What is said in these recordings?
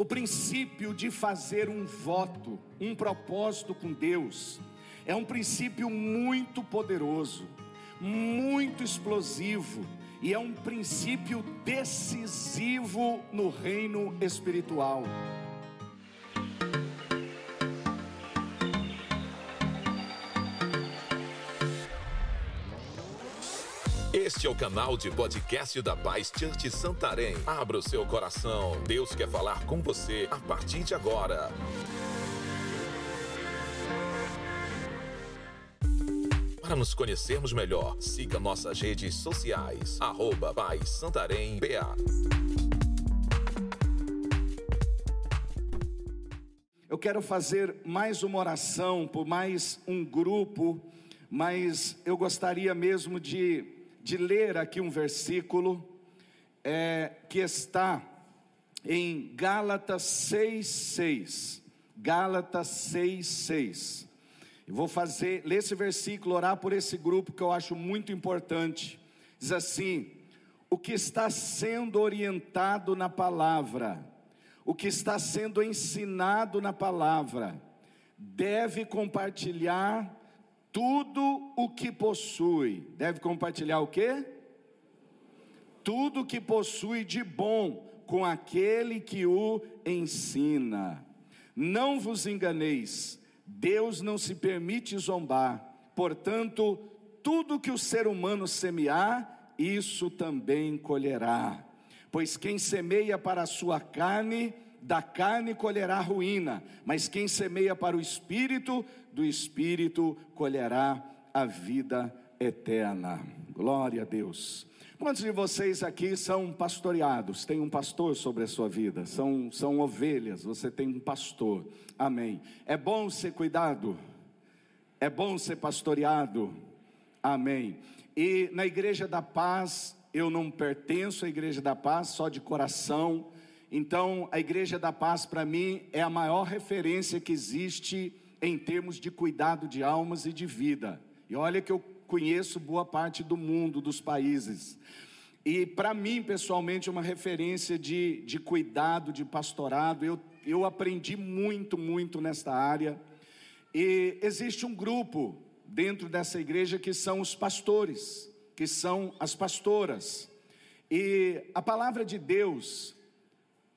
O princípio de fazer um voto, um propósito com Deus, é um princípio muito poderoso, muito explosivo e é um princípio decisivo no reino espiritual. Este é o canal de podcast da Paz Church Santarém. Abra o seu coração. Deus quer falar com você a partir de agora. Para nos conhecermos melhor, siga nossas redes sociais. Arroba Paz Santarém BA. Eu quero fazer mais uma oração por mais um grupo, mas eu gostaria mesmo de de ler aqui um versículo é, que está em Gálatas 6,6. Gálatas 6,6. Eu vou fazer, ler esse versículo, orar por esse grupo que eu acho muito importante. Diz assim: o que está sendo orientado na palavra, o que está sendo ensinado na palavra, deve compartilhar tudo o que possui, deve compartilhar o quê? Tudo o que possui de bom com aquele que o ensina. Não vos enganeis, Deus não se permite zombar. Portanto, tudo que o ser humano semear, isso também colherá. Pois quem semeia para a sua carne, da carne colherá ruína, mas quem semeia para o espírito, do espírito colherá a vida eterna. Glória a Deus. Quantos de vocês aqui são pastoreados? Tem um pastor sobre a sua vida? São, são ovelhas, você tem um pastor. Amém. É bom ser cuidado? É bom ser pastoreado? Amém. E na Igreja da Paz, eu não pertenço à Igreja da Paz só de coração então, a Igreja da Paz, para mim, é a maior referência que existe em termos de cuidado de almas e de vida. E olha que eu conheço boa parte do mundo, dos países. E para mim, pessoalmente, é uma referência de, de cuidado, de pastorado. Eu, eu aprendi muito, muito nesta área. E existe um grupo dentro dessa igreja que são os pastores, que são as pastoras. E a palavra de Deus,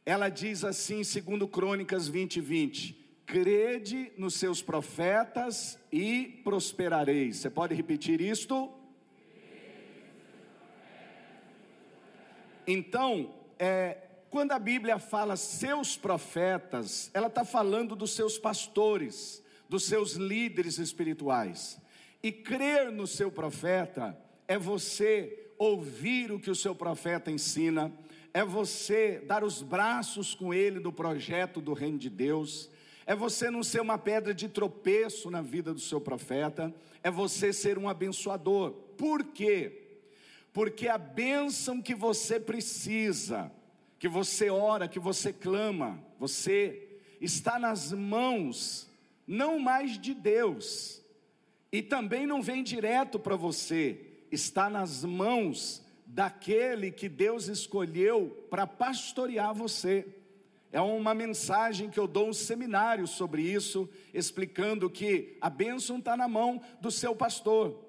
ela diz assim, segundo Crônicas 20, 20: Crede nos seus profetas e prosperareis. Você pode repetir isto? Então, é, quando a Bíblia fala seus profetas, ela está falando dos seus pastores, dos seus líderes espirituais. E crer no seu profeta é você ouvir o que o seu profeta ensina, é você dar os braços com ele no projeto do reino de Deus, é você não ser uma pedra de tropeço na vida do seu profeta, é você ser um abençoador. Por quê? Porque a bênção que você precisa, que você ora, que você clama, você está nas mãos não mais de Deus, e também não vem direto para você, está nas mãos daquele que Deus escolheu para pastorear você. É uma mensagem que eu dou um seminário sobre isso, explicando que a bênção está na mão do seu pastor.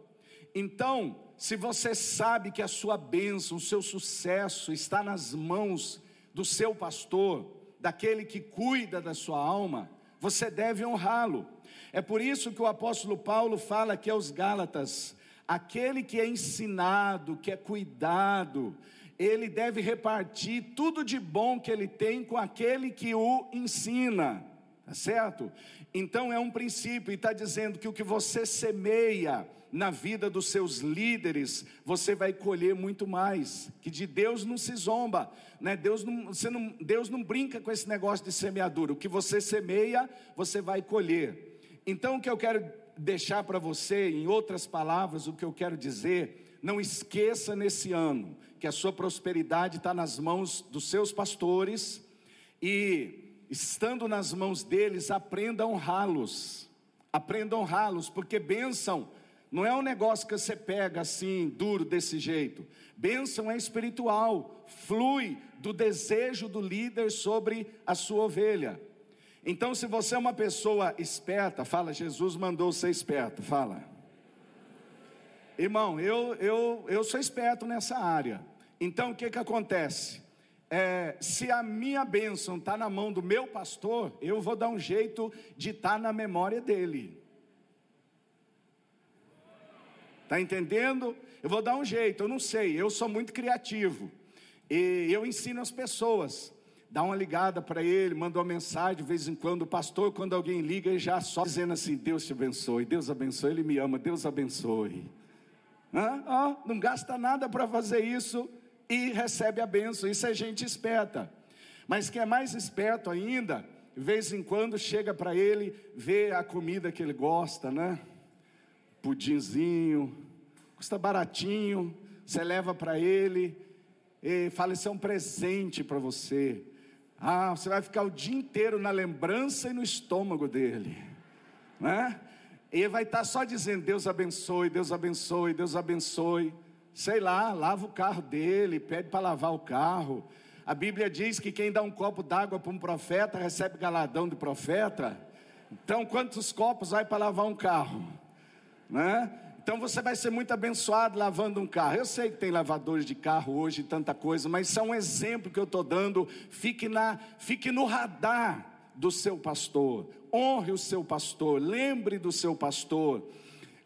Então, se você sabe que a sua bênção, o seu sucesso está nas mãos do seu pastor, daquele que cuida da sua alma, você deve honrá-lo. É por isso que o apóstolo Paulo fala aqui aos Gálatas: Aquele que é ensinado, que é cuidado, ele deve repartir tudo de bom que ele tem com aquele que o ensina. Tá certo? Então é um princípio, e está dizendo que o que você semeia na vida dos seus líderes, você vai colher muito mais. Que de Deus não se zomba, né? Deus não, você não, Deus não brinca com esse negócio de semeadura. O que você semeia, você vai colher. Então o que eu quero deixar para você, em outras palavras, o que eu quero dizer, não esqueça nesse ano que a sua prosperidade está nas mãos dos seus pastores e, estando nas mãos deles, aprenda a honrá-los. Aprenda a honrá-los, porque bênção Não é um negócio que você pega assim, duro desse jeito. Bênção é espiritual, flui do desejo do líder sobre a sua ovelha. Então, se você é uma pessoa esperta, fala, Jesus mandou ser esperto, fala. Irmão, eu, eu, eu sou esperto nessa área. Então, o que, que acontece? É, se a minha bênção está na mão do meu pastor, eu vou dar um jeito de estar tá na memória dele. Está entendendo? Eu vou dar um jeito, eu não sei, eu sou muito criativo. E eu ensino as pessoas. Dá uma ligada para ele, manda uma mensagem de vez em quando. O pastor, quando alguém liga, ele já só dizendo assim: Deus te abençoe, Deus abençoe, ele me ama, Deus abençoe. Não gasta nada para fazer isso e recebe a benção. Isso é gente esperta. Mas quem é mais esperto ainda, de vez em quando chega para ele, vê a comida que ele gosta, né? pudinzinho, custa baratinho, você leva para ele e fala: Isso é um presente para você. Ah, você vai ficar o dia inteiro na lembrança e no estômago dele, né? E ele vai estar só dizendo: Deus abençoe, Deus abençoe, Deus abençoe. Sei lá, lava o carro dele, pede para lavar o carro. A Bíblia diz que quem dá um copo d'água para um profeta recebe galadão de profeta. Então, quantos copos vai para lavar um carro? né? Então você vai ser muito abençoado lavando um carro. Eu sei que tem lavadores de carro hoje tanta coisa, mas isso é um exemplo que eu estou dando. Fique, na, fique no radar do seu pastor. Honre o seu pastor. Lembre do seu pastor.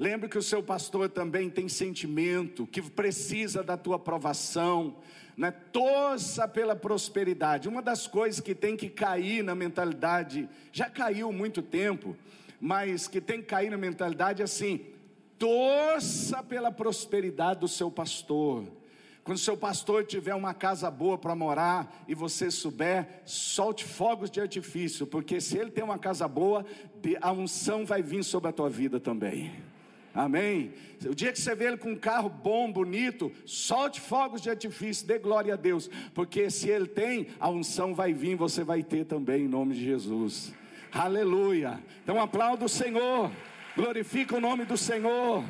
Lembre que o seu pastor também tem sentimento, que precisa da tua aprovação. Né? Torça pela prosperidade. Uma das coisas que tem que cair na mentalidade, já caiu muito tempo, mas que tem que cair na mentalidade é assim: torça pela prosperidade do seu pastor. Quando seu pastor tiver uma casa boa para morar e você souber, solte fogos de artifício, porque se ele tem uma casa boa, a unção vai vir sobre a tua vida também. Amém? O dia que você vê ele com um carro bom, bonito, solte fogos de artifício, dê glória a Deus, porque se ele tem, a unção vai vir, você vai ter também, em nome de Jesus. Aleluia. Então aplauda o Senhor. Glorifica o nome do Senhor.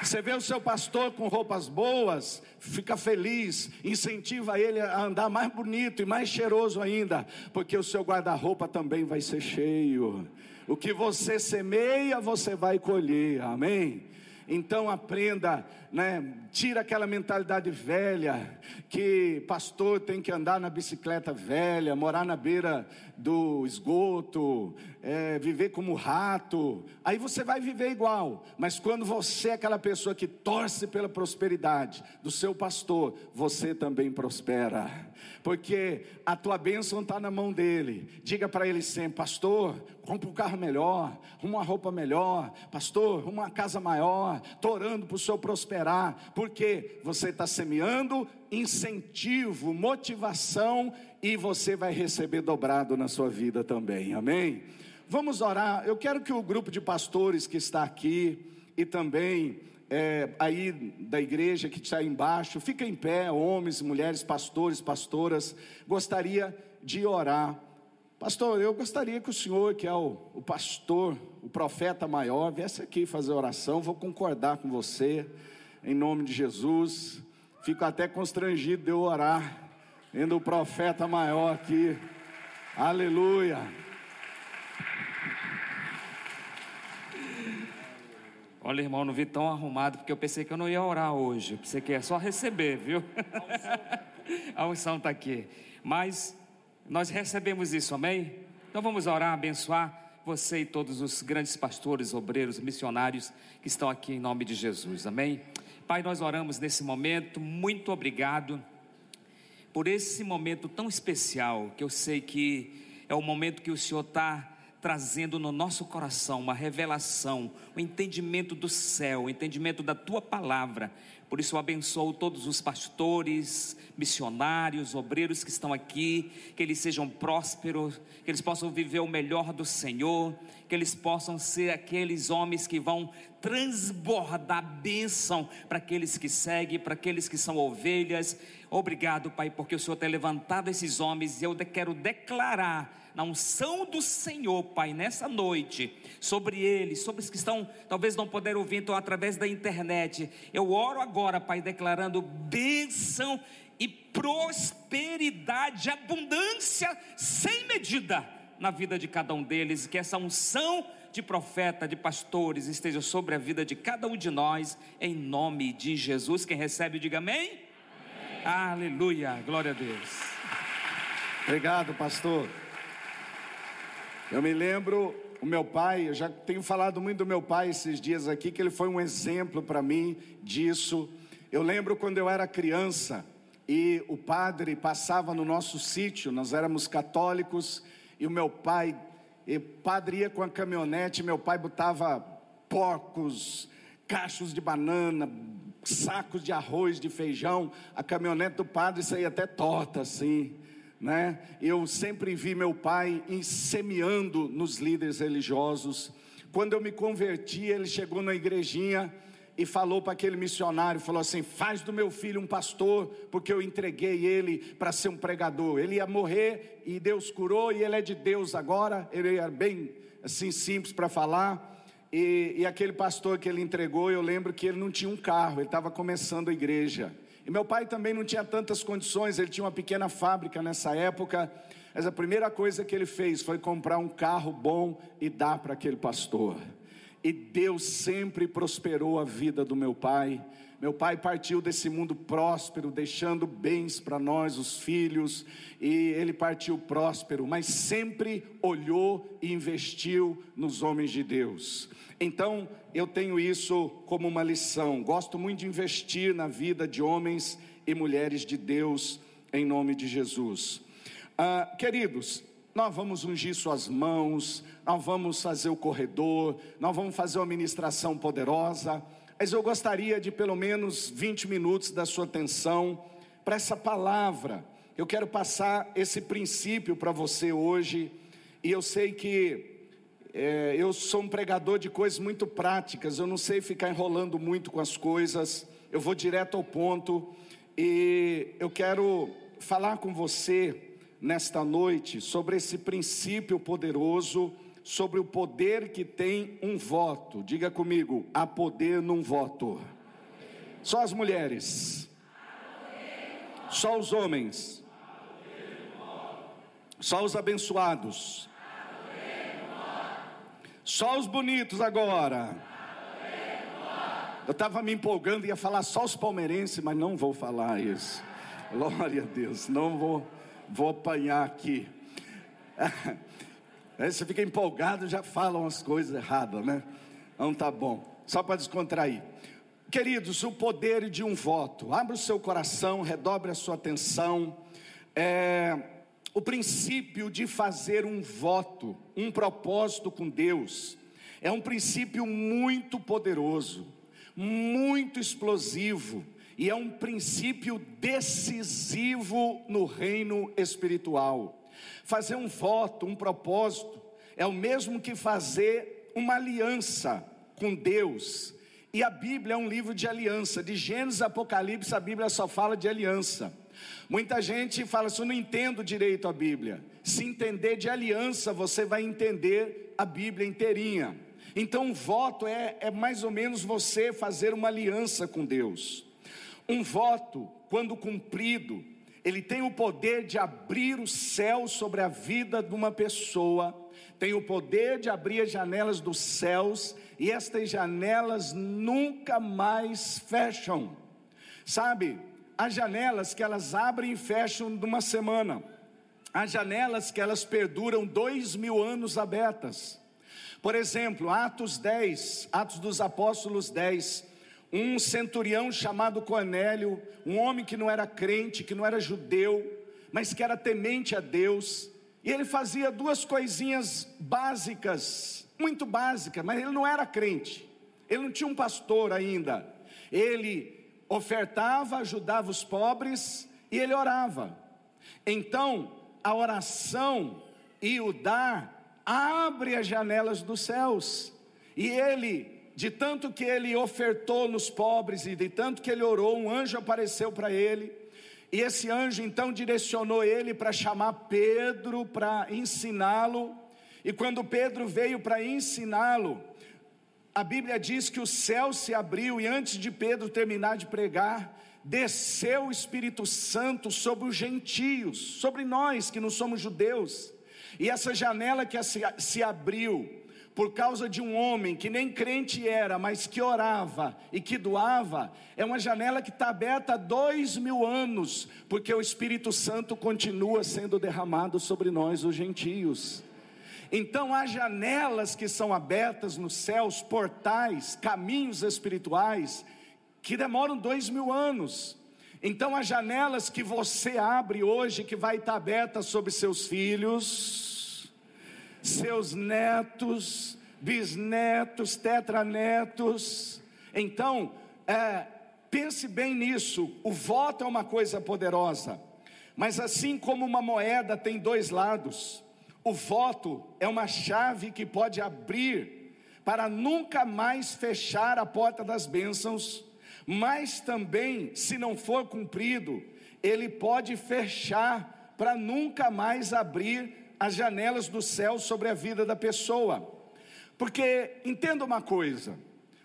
Você vê o seu pastor com roupas boas, fica feliz, incentiva ele a andar mais bonito e mais cheiroso ainda, porque o seu guarda-roupa também vai ser cheio. O que você semeia, você vai colher. Amém. Então aprenda, né? Tira aquela mentalidade velha que pastor tem que andar na bicicleta velha, morar na beira do esgoto, é, viver como rato. Aí você vai viver igual. Mas quando você é aquela pessoa que torce pela prosperidade do seu pastor, você também prospera, porque a tua bênção está na mão dele. Diga para ele sempre, pastor, compra um carro melhor, uma roupa melhor, pastor, uma casa maior. Estou orando para o senhor prosperar, porque você está semeando incentivo, motivação e você vai receber dobrado na sua vida também, amém? Vamos orar. Eu quero que o grupo de pastores que está aqui e também é, aí da igreja que está embaixo, fica em pé, homens, mulheres, pastores, pastoras, gostaria de orar. Pastor, eu gostaria que o senhor, que é o, o pastor, o profeta maior, viesse aqui fazer oração. Vou concordar com você, em nome de Jesus. Fico até constrangido de eu orar, vendo o profeta maior aqui. Aleluia. Olha, irmão, não vi tão arrumado, porque eu pensei que eu não ia orar hoje. Eu pensei que é só receber, viu? A unção está aqui. Mas nós recebemos isso, amém? Então vamos orar, abençoar você e todos os grandes pastores, obreiros, missionários que estão aqui em nome de Jesus, amém? Pai, nós oramos nesse momento, muito obrigado por esse momento tão especial, que eu sei que é o momento que o Senhor está trazendo no nosso coração uma revelação, o um entendimento do céu, o um entendimento da tua palavra Por isso eu abençoo todos os pastores, missionários, obreiros que estão aqui, que eles sejam prósperos, que eles possam viver o melhor do Senhor, que eles possam ser aqueles homens que vão transbordar bênção para aqueles que seguem, para aqueles que são ovelhas. Obrigado, Pai, porque o Senhor tem levantado esses homens e eu quero declarar na unção do Senhor, Pai, nessa noite, sobre eles, sobre os que estão, talvez não puderam ouvir, então, através da internet. Eu oro agora, Pai, declarando bênção e prosperidade, abundância sem medida na vida de cada um deles, que essa unção de profeta, de pastores esteja sobre a vida de cada um de nós, em nome de Jesus. Quem recebe, diga amém. amém. Aleluia, glória a Deus. Obrigado, pastor. Eu me lembro, o meu pai, eu já tenho falado muito do meu pai esses dias aqui, que ele foi um exemplo para mim disso. Eu lembro quando eu era criança e o padre passava no nosso sítio, nós éramos católicos, e o meu pai, o padre ia com a caminhonete, meu pai botava porcos, cachos de banana, sacos de arroz, de feijão, a caminhonete do padre saía até torta assim né? Eu sempre vi meu pai semeando nos líderes religiosos. Quando eu me converti, ele chegou na igrejinha e falou para aquele missionário, falou assim: "Faz do meu filho um pastor, porque eu entreguei ele para ser um pregador. Ele ia morrer e Deus curou e ele é de Deus agora". Ele era bem assim simples para falar. E, e aquele pastor que ele entregou, eu lembro que ele não tinha um carro, ele estava começando a igreja. E meu pai também não tinha tantas condições, ele tinha uma pequena fábrica nessa época, mas a primeira coisa que ele fez foi comprar um carro bom e dar para aquele pastor. E Deus sempre prosperou a vida do meu pai. Meu pai partiu desse mundo próspero, deixando bens para nós, os filhos, e ele partiu próspero, mas sempre olhou e investiu nos homens de Deus. Então, eu tenho isso como uma lição. Gosto muito de investir na vida de homens e mulheres de Deus, em nome de Jesus. Ah, queridos, nós vamos ungir suas mãos, nós vamos fazer o corredor, nós vamos fazer uma ministração poderosa, mas eu gostaria de pelo menos 20 minutos da sua atenção para essa palavra. Eu quero passar esse princípio para você hoje, e eu sei que é, eu sou um pregador de coisas muito práticas, eu não sei ficar enrolando muito com as coisas, eu vou direto ao ponto. E eu quero falar com você nesta noite sobre esse princípio poderoso, sobre o poder que tem um voto. Diga comigo, há poder num voto. Só as mulheres, só os homens, só os abençoados só os bonitos agora. Eu estava me empolgando, ia falar só os palmeirenses, mas não vou falar isso. Glória a Deus, não vou, vou apanhar aqui. Aí você fica empolgado, já falam as coisas erradas, né? Não tá bom. Só para descontrair. Queridos, o poder de um voto. Abra o seu coração, redobre a sua atenção. É, o princípio de fazer um voto, um propósito com Deus, é um princípio muito poderoso, muito explosivo e é um princípio decisivo no reino espiritual. Fazer um voto, um propósito, é o mesmo que fazer uma aliança com Deus. E a Bíblia é um livro de aliança, de Gênesis a Apocalipse, a Bíblia só fala de aliança. Muita gente fala assim: eu não entendo direito a Bíblia. Se entender de aliança, você vai entender a Bíblia inteirinha. Então, um voto é, é mais ou menos você fazer uma aliança com Deus. Um voto, quando cumprido, ele tem o poder de abrir o céu sobre a vida de uma pessoa, tem o poder de abrir as janelas dos céus, e estas janelas nunca mais fecham. Sabe, Há janelas que elas abrem e fecham numa semana. Há janelas que elas perduram dois mil anos abertas. Por exemplo, Atos 10, Atos dos Apóstolos 10, um centurião chamado Cornélio, um homem que não era crente, que não era judeu, mas que era temente a Deus, e ele fazia duas coisinhas básicas, muito básicas, mas ele não era crente, ele não tinha um pastor ainda, ele ofertava, ajudava os pobres e ele orava. Então, a oração e o dar abre as janelas dos céus. E ele, de tanto que ele ofertou nos pobres e de tanto que ele orou, um anjo apareceu para ele. E esse anjo então direcionou ele para chamar Pedro para ensiná-lo. E quando Pedro veio para ensiná-lo, a Bíblia diz que o céu se abriu e antes de Pedro terminar de pregar, desceu o Espírito Santo sobre os gentios, sobre nós que não somos judeus. E essa janela que se, abriu por causa de um homem que nem crente era, mas que orava e que doava, é uma janela que está aberta há dois mil anos, porque o Espírito Santo continua sendo derramado sobre nós, os gentios. Então há janelas que são abertas nos céus, portais, caminhos espirituais, que demoram dois mil anos. Então há janelas que você abre hoje, que vai estar aberta sobre seus filhos, seus netos, bisnetos, tetranetos. Então, é, pense bem nisso. O voto é uma coisa poderosa, mas assim como uma moeda tem dois lados, o voto é uma chave que pode abrir para nunca mais fechar a porta das bênçãos, mas também, se não for cumprido, ele pode fechar para nunca mais abrir as janelas do céu sobre a vida da pessoa. Porque entenda uma coisa: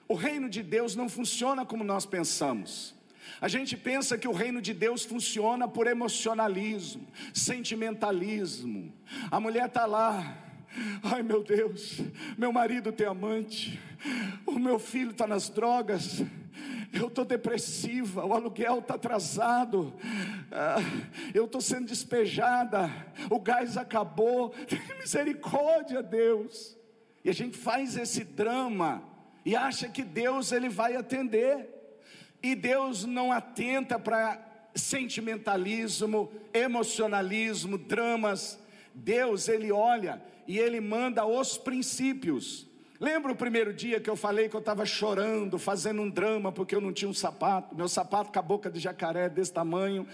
o reino de Deus não funciona como nós pensamos. A gente pensa que o reino de Deus funciona por emocionalismo, sentimentalismo. A mulher está lá, ai meu Deus, meu marido tem amante, o meu filho está nas drogas, eu estou depressiva, o aluguel está atrasado, ah, eu estou sendo despejada, o gás acabou, misericórdia, Deus. E a gente faz esse drama e acha que Deus ele vai atender. E Deus não atenta para sentimentalismo, emocionalismo, dramas. Deus, ele olha e ele manda os princípios. Lembra o primeiro dia que eu falei que eu estava chorando, fazendo um drama porque eu não tinha um sapato, meu sapato com a boca de jacaré desse tamanho,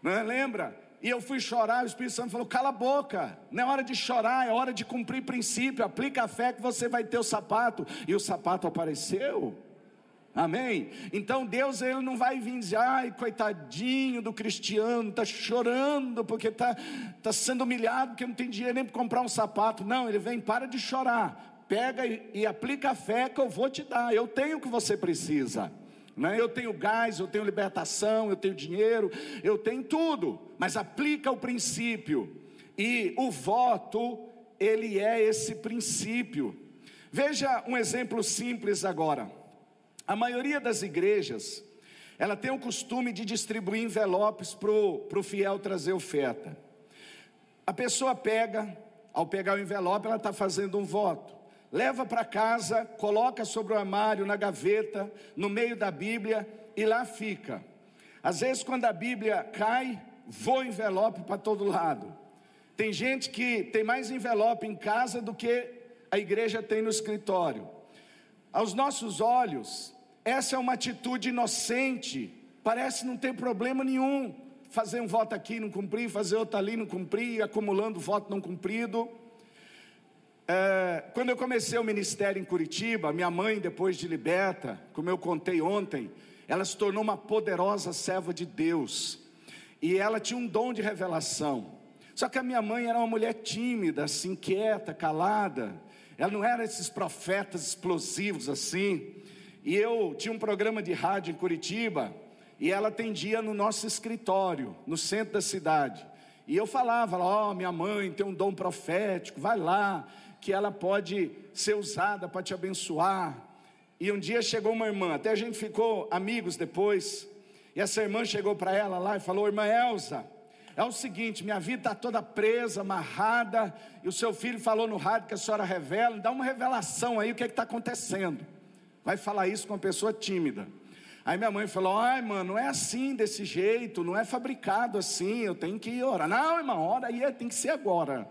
né? lembra? E eu fui chorar, o Espírito Santo falou: cala a boca, não é hora de chorar, é hora de cumprir princípio, aplica a fé que você vai ter o sapato. E o sapato apareceu. Amém? Então Deus ele não vai vir dizer, ai, coitadinho do cristiano, está chorando porque está tá sendo humilhado, porque não tem dinheiro nem para comprar um sapato. Não, ele vem, para de chorar, pega e, e aplica a fé que eu vou te dar, eu tenho o que você precisa. Né? Eu tenho gás, eu tenho libertação, eu tenho dinheiro, eu tenho tudo, mas aplica o princípio, e o voto, ele é esse princípio. Veja um exemplo simples agora. A maioria das igrejas, ela tem o costume de distribuir envelopes para o fiel trazer oferta. A pessoa pega, ao pegar o envelope, ela está fazendo um voto. Leva para casa, coloca sobre o armário, na gaveta, no meio da Bíblia e lá fica. Às vezes, quando a Bíblia cai, voa envelope para todo lado. Tem gente que tem mais envelope em casa do que a igreja tem no escritório. Aos nossos olhos, essa é uma atitude inocente, parece não ter problema nenhum. Fazer um voto aqui não cumprir, fazer outro ali não cumprir, acumulando voto não cumprido. É, quando eu comecei o ministério em Curitiba, minha mãe, depois de liberta, como eu contei ontem, ela se tornou uma poderosa serva de Deus. E ela tinha um dom de revelação. Só que a minha mãe era uma mulher tímida, assim, quieta, calada. Ela não era esses profetas explosivos assim. E eu tinha um programa de rádio em Curitiba, e ela atendia no nosso escritório, no centro da cidade. E eu falava, ó, oh, minha mãe tem um dom profético, vai lá, que ela pode ser usada para te abençoar. E um dia chegou uma irmã, até a gente ficou amigos depois, e essa irmã chegou para ela lá e falou: Irmã Elza, é o seguinte, minha vida está toda presa, amarrada, e o seu filho falou no rádio que a senhora revela, dá uma revelação aí, o que é está acontecendo? Vai falar isso com uma pessoa tímida. Aí minha mãe falou: ai, mano, não é assim, desse jeito, não é fabricado assim, eu tenho que orar. Não, irmão, ora aí, tem que ser agora.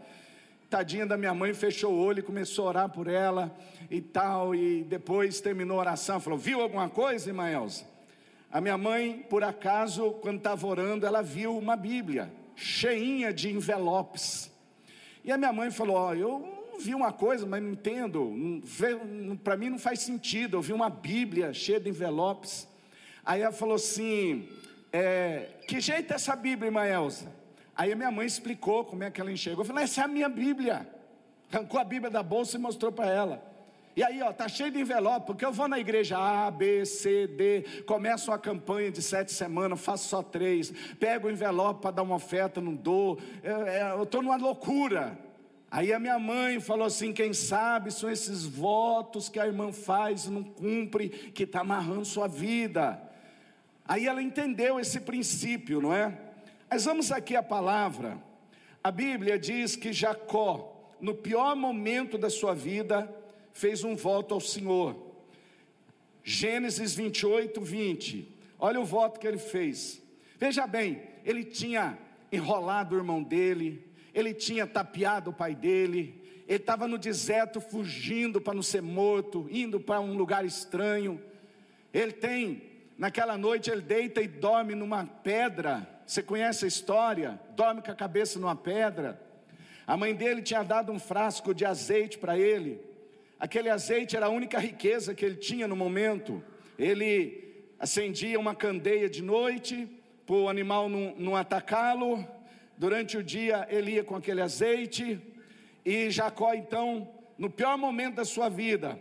Tadinha da minha mãe fechou o olho e começou a orar por ela e tal, e depois terminou a oração, falou: viu alguma coisa, irmã Elza? A minha mãe, por acaso, quando estava orando, ela viu uma Bíblia cheinha de envelopes. E a minha mãe falou: Ó, eu vi uma coisa, mas não entendo, para mim não faz sentido. Eu vi uma Bíblia cheia de envelopes. Aí ela falou assim: é, Que jeito é essa Bíblia, irmã Elza? Aí a minha mãe explicou como é que ela enxergou. Eu falei: Essa é a minha Bíblia. Arrancou a Bíblia da bolsa e mostrou para ela. E aí, ó, tá cheio de envelope, porque eu vou na igreja A, B, C, D, começo uma campanha de sete semanas, faço só três, pego o envelope para dar uma oferta, não dou, eu estou numa loucura. Aí a minha mãe falou assim: quem sabe são esses votos que a irmã faz e não cumpre, que está amarrando sua vida. Aí ela entendeu esse princípio, não é? Mas vamos aqui a palavra. A Bíblia diz que Jacó, no pior momento da sua vida, fez um voto ao Senhor. Gênesis 28, 20. Olha o voto que ele fez. Veja bem, ele tinha enrolado o irmão dele, ele tinha tapeado o pai dele, ele estava no deserto fugindo para não ser morto, indo para um lugar estranho. Ele tem, naquela noite, ele deita e dorme numa pedra. Você conhece a história? Dorme com a cabeça numa pedra. A mãe dele tinha dado um frasco de azeite para ele. Aquele azeite era a única riqueza que ele tinha no momento. Ele acendia uma candeia de noite para o animal não, não atacá-lo Durante o dia ele ia com aquele azeite, e Jacó, então, no pior momento da sua vida,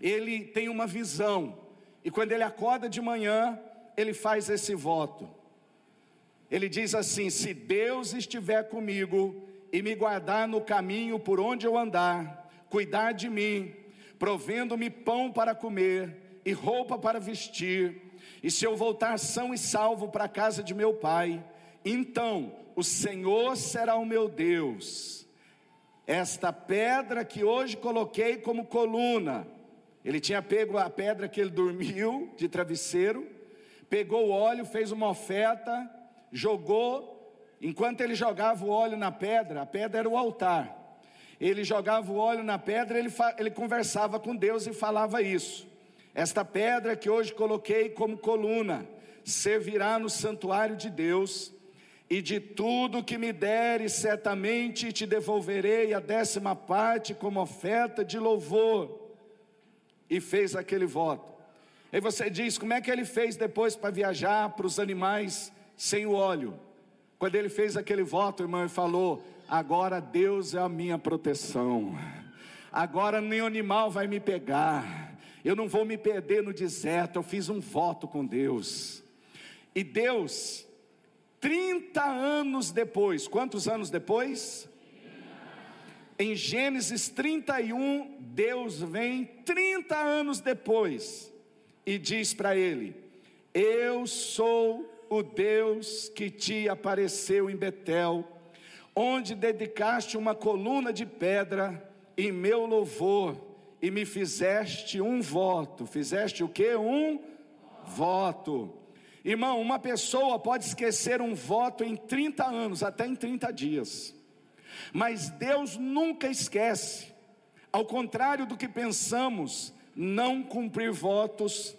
ele tem uma visão, e quando ele acorda de manhã, ele faz esse voto. Ele diz assim: Se Deus estiver comigo e me guardar no caminho por onde eu andar, cuidar de mim, provendo-me pão para comer e roupa para vestir, e se eu voltar são e salvo para a casa de meu pai, então o Senhor será o meu Deus. Esta pedra que hoje coloquei como coluna, ele tinha pego a pedra que ele dormiu de travesseiro, pegou o óleo, fez uma oferta, jogou, enquanto ele jogava o óleo na pedra, a pedra era o altar. Ele jogava o óleo na pedra, ele, ele conversava com Deus e falava isso. Esta pedra que hoje coloquei como coluna servirá no santuário de Deus e de tudo que me deres, certamente te devolverei a décima parte como oferta de louvor. E fez aquele voto. E você diz: como é que ele fez depois para viajar para os animais sem o óleo? Quando ele fez aquele voto, irmão, ele falou: agora Deus é a minha proteção, agora nenhum animal vai me pegar, eu não vou me perder no deserto. Eu fiz um voto com Deus, e Deus 30 anos depois, quantos anos depois? Em Gênesis 31, Deus vem 30 anos depois e diz para ele: Eu sou o Deus que te apareceu em Betel, onde dedicaste uma coluna de pedra em meu louvor e me fizeste um voto. Fizeste o que? Um voto. Irmão, uma pessoa pode esquecer um voto em 30 anos, até em 30 dias, mas Deus nunca esquece, ao contrário do que pensamos, não cumprir votos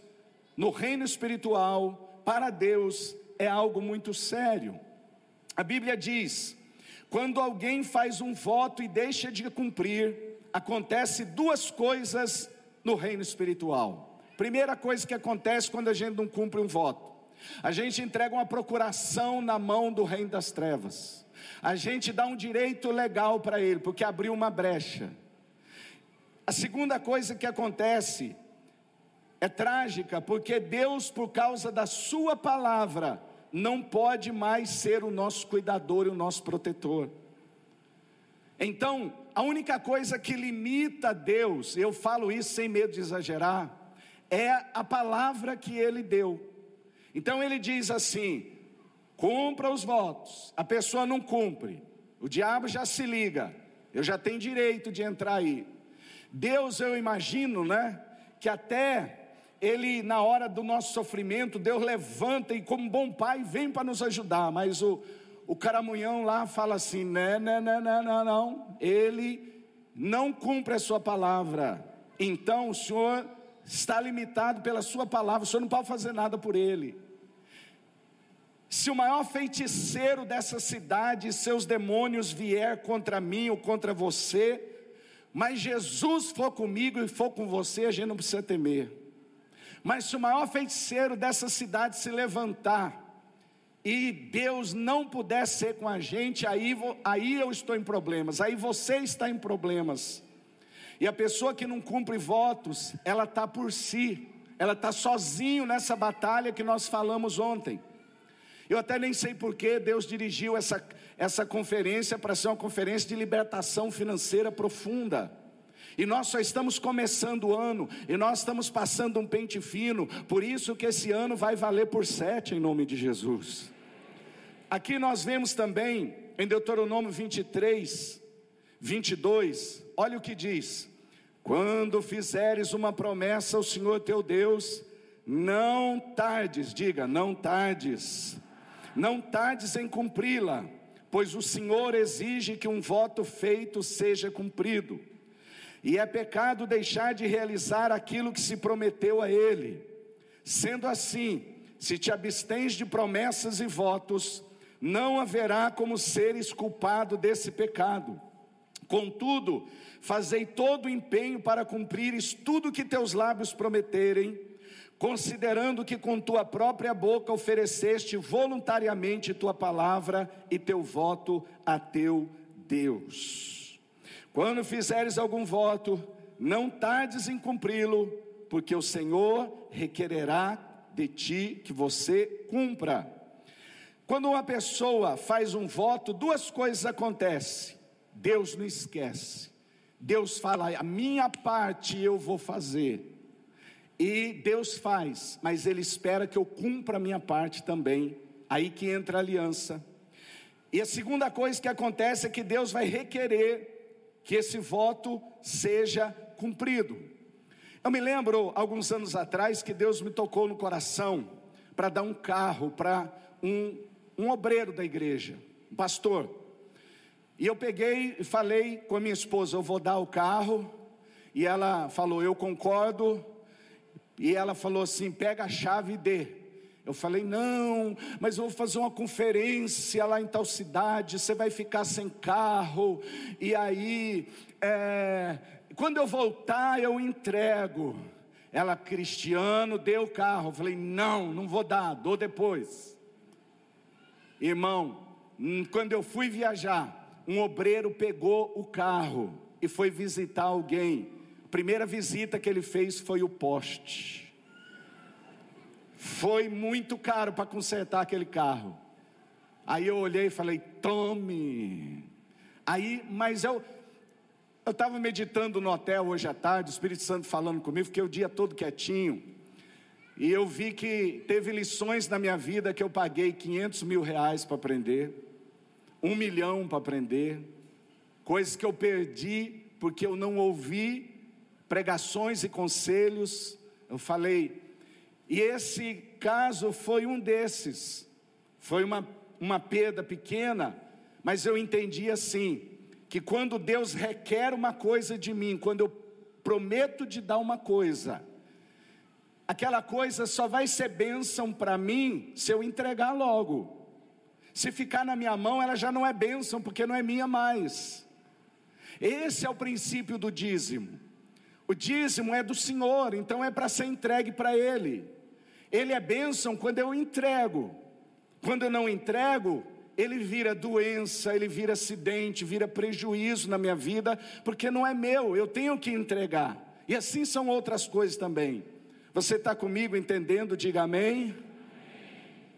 no reino espiritual, para Deus, é algo muito sério. A Bíblia diz: quando alguém faz um voto e deixa de cumprir, acontece duas coisas no reino espiritual. Primeira coisa que acontece quando a gente não cumpre um voto a gente entrega uma procuração na mão do reino das trevas. A gente dá um direito legal para ele, porque abriu uma brecha. A segunda coisa que acontece é trágica, porque Deus, por causa da Sua palavra, não pode mais ser o nosso cuidador e o nosso protetor. Então, a única coisa que limita Deus, eu falo isso sem medo de exagerar, é a palavra que Ele deu. Então ele diz assim: cumpra os votos, a pessoa não cumpre, o diabo já se liga, eu já tenho direito de entrar aí. Deus, eu imagino, né, que até ele, na hora do nosso sofrimento, Deus levanta e, como bom pai, vem para nos ajudar, mas o, o caramunhão lá fala assim: não, não, não, não, não, não, ele não cumpre a sua palavra, então o Senhor está limitado pela sua palavra, o senhor não pode fazer nada por ele. Se o maior feiticeiro dessa cidade e seus demônios vier contra mim ou contra você, mas Jesus for comigo e for com você, a gente não precisa temer. Mas se o maior feiticeiro dessa cidade se levantar, e Deus não puder ser com a gente, aí, aí eu estou em problemas, aí você está em problemas. E a pessoa que não cumpre votos, ela está por si, ela está sozinho nessa batalha que nós falamos ontem. Eu até nem sei por que Deus dirigiu essa, essa conferência para ser uma conferência de libertação financeira profunda. E nós só estamos começando o ano, e nós estamos passando um pente fino, por isso que esse ano vai valer por sete em nome de Jesus. Aqui nós vemos também em Deuteronômio 23, 22, olha o que diz: Quando fizeres uma promessa ao Senhor teu Deus, não tardes, diga, não tardes, não tardes em cumpri-la, pois o Senhor exige que um voto feito seja cumprido, e é pecado deixar de realizar aquilo que se prometeu a Ele. Sendo assim, se te abstens de promessas e votos, não haverá como seres culpado desse pecado. Contudo, fazei todo o empenho para cumprires tudo que teus lábios prometerem, considerando que com tua própria boca ofereceste voluntariamente tua palavra e teu voto a teu Deus. Quando fizeres algum voto, não tardes em cumpri-lo, porque o Senhor requererá de ti que você cumpra. Quando uma pessoa faz um voto, duas coisas acontecem. Deus não esquece. Deus fala: a minha parte eu vou fazer. E Deus faz, mas Ele espera que eu cumpra a minha parte também. Aí que entra a aliança. E a segunda coisa que acontece é que Deus vai requerer que esse voto seja cumprido. Eu me lembro, alguns anos atrás, que Deus me tocou no coração para dar um carro para um um obreiro da igreja, um pastor. E eu peguei e falei com a minha esposa: eu vou dar o carro. E ela falou: eu concordo. E ela falou assim: pega a chave e dê. Eu falei: não, mas eu vou fazer uma conferência lá em tal cidade. Você vai ficar sem carro. E aí, é, quando eu voltar, eu entrego. Ela, Cristiano, deu o carro. Eu falei: não, não vou dar, dou depois. Irmão, hum, quando eu fui viajar, um obreiro pegou o carro e foi visitar alguém. A primeira visita que ele fez foi o poste. Foi muito caro para consertar aquele carro. Aí eu olhei e falei: tome. Aí, mas eu eu estava meditando no hotel hoje à tarde, o Espírito Santo falando comigo, fiquei o dia todo quietinho. E eu vi que teve lições na minha vida que eu paguei 500 mil reais para aprender, um milhão para aprender, coisas que eu perdi porque eu não ouvi pregações e conselhos. Eu falei, e esse caso foi um desses, foi uma, uma perda pequena, mas eu entendi assim: que quando Deus requer uma coisa de mim, quando eu prometo de dar uma coisa, aquela coisa só vai ser bênção para mim se eu entregar logo. Se ficar na minha mão, ela já não é bênção, porque não é minha mais. Esse é o princípio do dízimo. O dízimo é do Senhor, então é para ser entregue para Ele. Ele é bênção quando eu entrego. Quando eu não entrego, ele vira doença, ele vira acidente, vira prejuízo na minha vida, porque não é meu, eu tenho que entregar. E assim são outras coisas também. Você está comigo entendendo? Diga amém.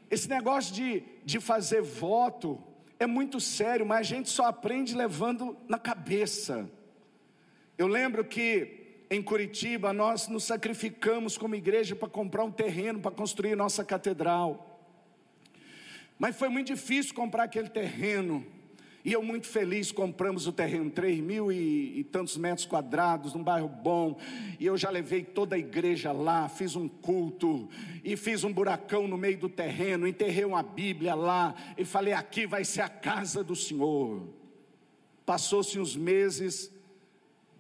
Esse negócio de, de fazer voto é muito sério, mas a gente só aprende levando na cabeça. Eu lembro que em Curitiba nós nos sacrificamos como igreja para comprar um terreno para construir nossa catedral. Mas foi muito difícil comprar aquele terreno. E eu muito feliz, compramos o terreno, 3 mil e, e, tantos metros quadrados, num bairro bom. E eu já levei toda a igreja lá, fiz um culto, e fiz um buracão no meio do terreno, enterrei uma Bíblia lá, e falei: aqui vai ser a casa do Senhor. Passou-se uns meses,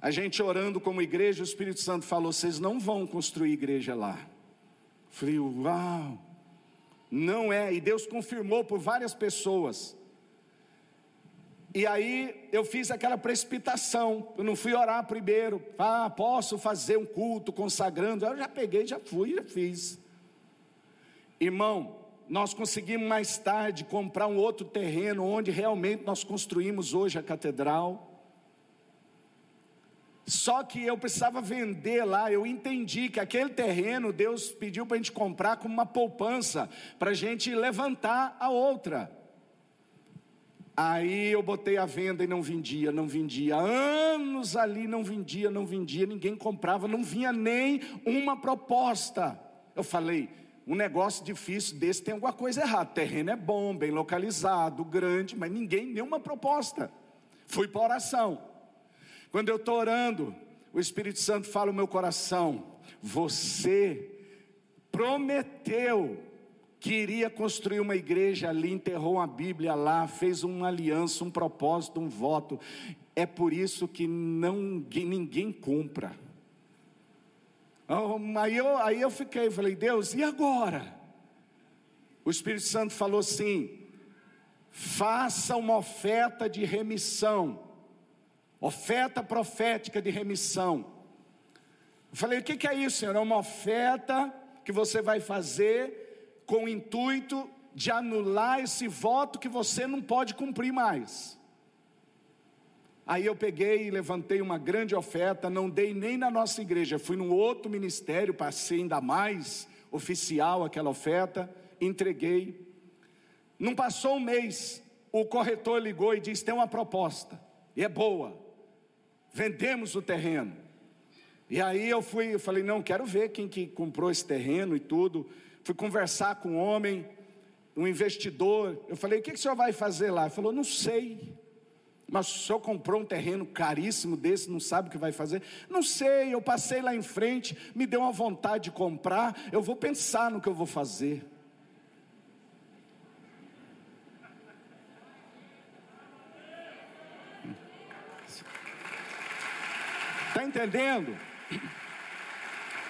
A gente orando como igreja, o Espírito Santo falou: vocês não vão construir igreja lá. Falei, uau, não é. E Deus confirmou por várias pessoas. E aí eu fiz aquela precipitação. Eu não fui orar primeiro. Ah, posso fazer um culto consagrando. Eu já peguei, já fui, já fiz. Irmão, nós conseguimos mais tarde comprar um outro terreno onde realmente nós construímos hoje a catedral. Só que eu precisava vender lá, eu entendi que aquele terreno Deus pediu para a gente comprar como uma poupança, para a gente levantar a outra. Aí eu botei a venda e não vendia, não vendia. Anos ali não vendia, não vendia, ninguém comprava, não vinha nem uma proposta. Eu falei, um negócio difícil desse tem alguma coisa errada. O terreno é bom, bem localizado, grande, mas ninguém, nenhuma proposta. Fui para oração. Quando eu estou orando, o Espírito Santo fala no meu coração: Você prometeu que iria construir uma igreja ali, enterrou uma Bíblia lá, fez uma aliança, um propósito, um voto. É por isso que não, ninguém cumpra. Aí eu, aí eu fiquei, falei, Deus, e agora? O Espírito Santo falou assim: faça uma oferta de remissão, oferta profética de remissão. Eu falei, o que é isso, Senhor? É uma oferta que você vai fazer com o intuito de anular esse voto que você não pode cumprir mais. Aí eu peguei e levantei uma grande oferta, não dei nem na nossa igreja, fui num outro ministério, passei ainda mais oficial aquela oferta, entreguei. Não passou um mês, o corretor ligou e disse: tem uma proposta, e é boa, vendemos o terreno. E aí eu fui, eu falei, não, quero ver quem que comprou esse terreno e tudo. Fui conversar com um homem, um investidor. Eu falei, o que, que o senhor vai fazer lá? Ele falou, não sei. Mas o senhor comprou um terreno caríssimo desse, não sabe o que vai fazer? Não sei, eu passei lá em frente, me deu uma vontade de comprar, eu vou pensar no que eu vou fazer. Está entendendo?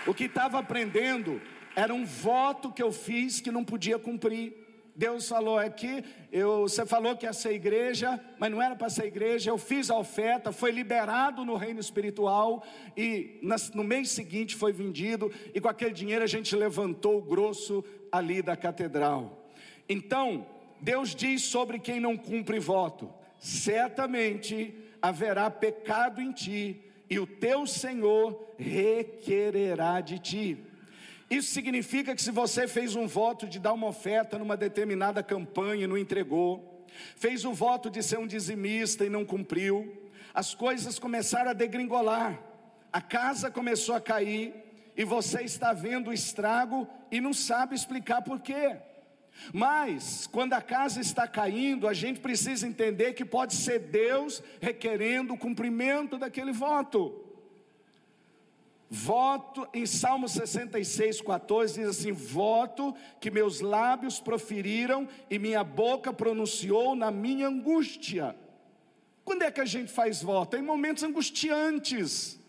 O que estava aprendendo era um voto que eu fiz que não podia cumprir. Deus falou aqui, eu, você falou que ia ser igreja, mas não era para ser igreja. Eu fiz a oferta, foi liberado no reino espiritual e no mês seguinte foi vendido e com aquele dinheiro a gente levantou o grosso ali da catedral. Então, Deus diz sobre quem não cumpre voto: certamente haverá pecado em ti e o teu Senhor requererá de ti. Isso significa que se você fez um voto de dar uma oferta numa determinada campanha e não entregou, fez o voto de ser um dizimista e não cumpriu, as coisas começaram a degringolar, a casa começou a cair e você está vendo o estrago e não sabe explicar por quê. Mas, quando a casa está caindo, a gente precisa entender que pode ser Deus requerendo o cumprimento daquele voto. Voto, em Salmo 66, 14, diz assim: Voto que meus lábios proferiram e minha boca pronunciou na minha angústia. Quando é que a gente faz voto? Em momentos angustiantes.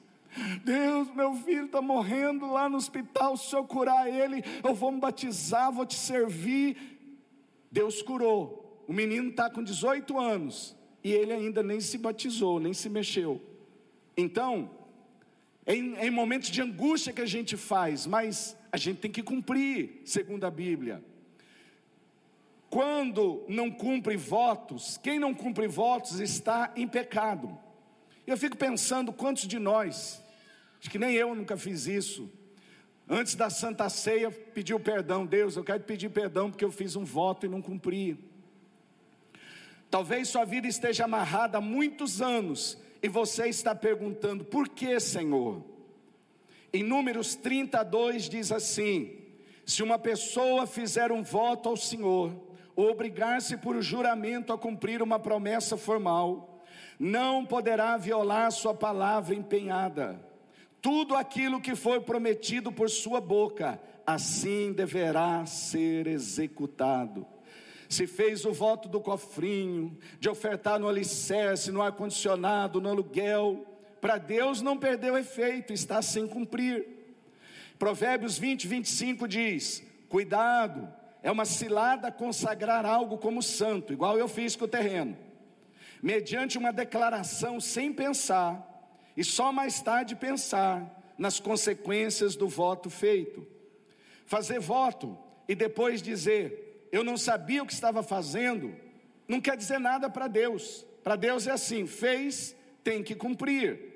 Deus, meu filho está morrendo lá no hospital, se eu curar ele, eu vou me batizar, vou te servir. Deus curou. O menino está com 18 anos e ele ainda nem se batizou, nem se mexeu. Então, em, em momentos de angústia que a gente faz, mas a gente tem que cumprir, segundo a Bíblia. Quando não cumpre votos, quem não cumpre votos está em pecado. Eu fico pensando quantos de nós, acho que nem eu nunca fiz isso, antes da Santa Ceia pediu perdão, Deus, eu quero pedir perdão porque eu fiz um voto e não cumpri. Talvez sua vida esteja amarrada há muitos anos e você está perguntando: por que, Senhor? Em Números 32 diz assim: se uma pessoa fizer um voto ao Senhor, ou obrigar-se por juramento a cumprir uma promessa formal, não poderá violar sua palavra empenhada. Tudo aquilo que foi prometido por sua boca, assim deverá ser executado se fez o voto do cofrinho, de ofertar no alicerce, no ar-condicionado, no aluguel, para Deus não perdeu efeito, está sem cumprir. Provérbios 20, 25 diz: Cuidado, é uma cilada consagrar algo como santo, igual eu fiz com o terreno, mediante uma declaração sem pensar, e só mais tarde pensar nas consequências do voto feito. Fazer voto e depois dizer, eu não sabia o que estava fazendo, não quer dizer nada para Deus. Para Deus é assim: fez, tem que cumprir.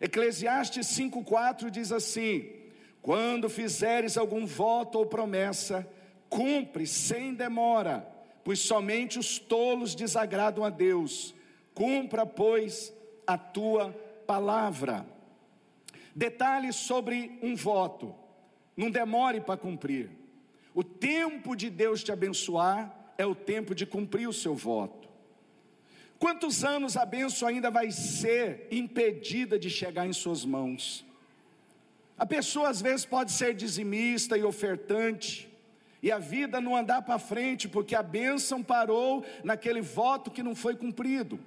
Eclesiastes 5,4 diz assim: Quando fizeres algum voto ou promessa, cumpre sem demora, pois somente os tolos desagradam a Deus. Cumpra, pois, a tua palavra. Detalhes sobre um voto: não demore para cumprir. O tempo de Deus te abençoar é o tempo de cumprir o seu voto. Quantos anos a bênção ainda vai ser impedida de chegar em suas mãos? A pessoa às vezes pode ser dizimista e ofertante, e a vida não andar para frente, porque a bênção parou naquele voto que não foi cumprido.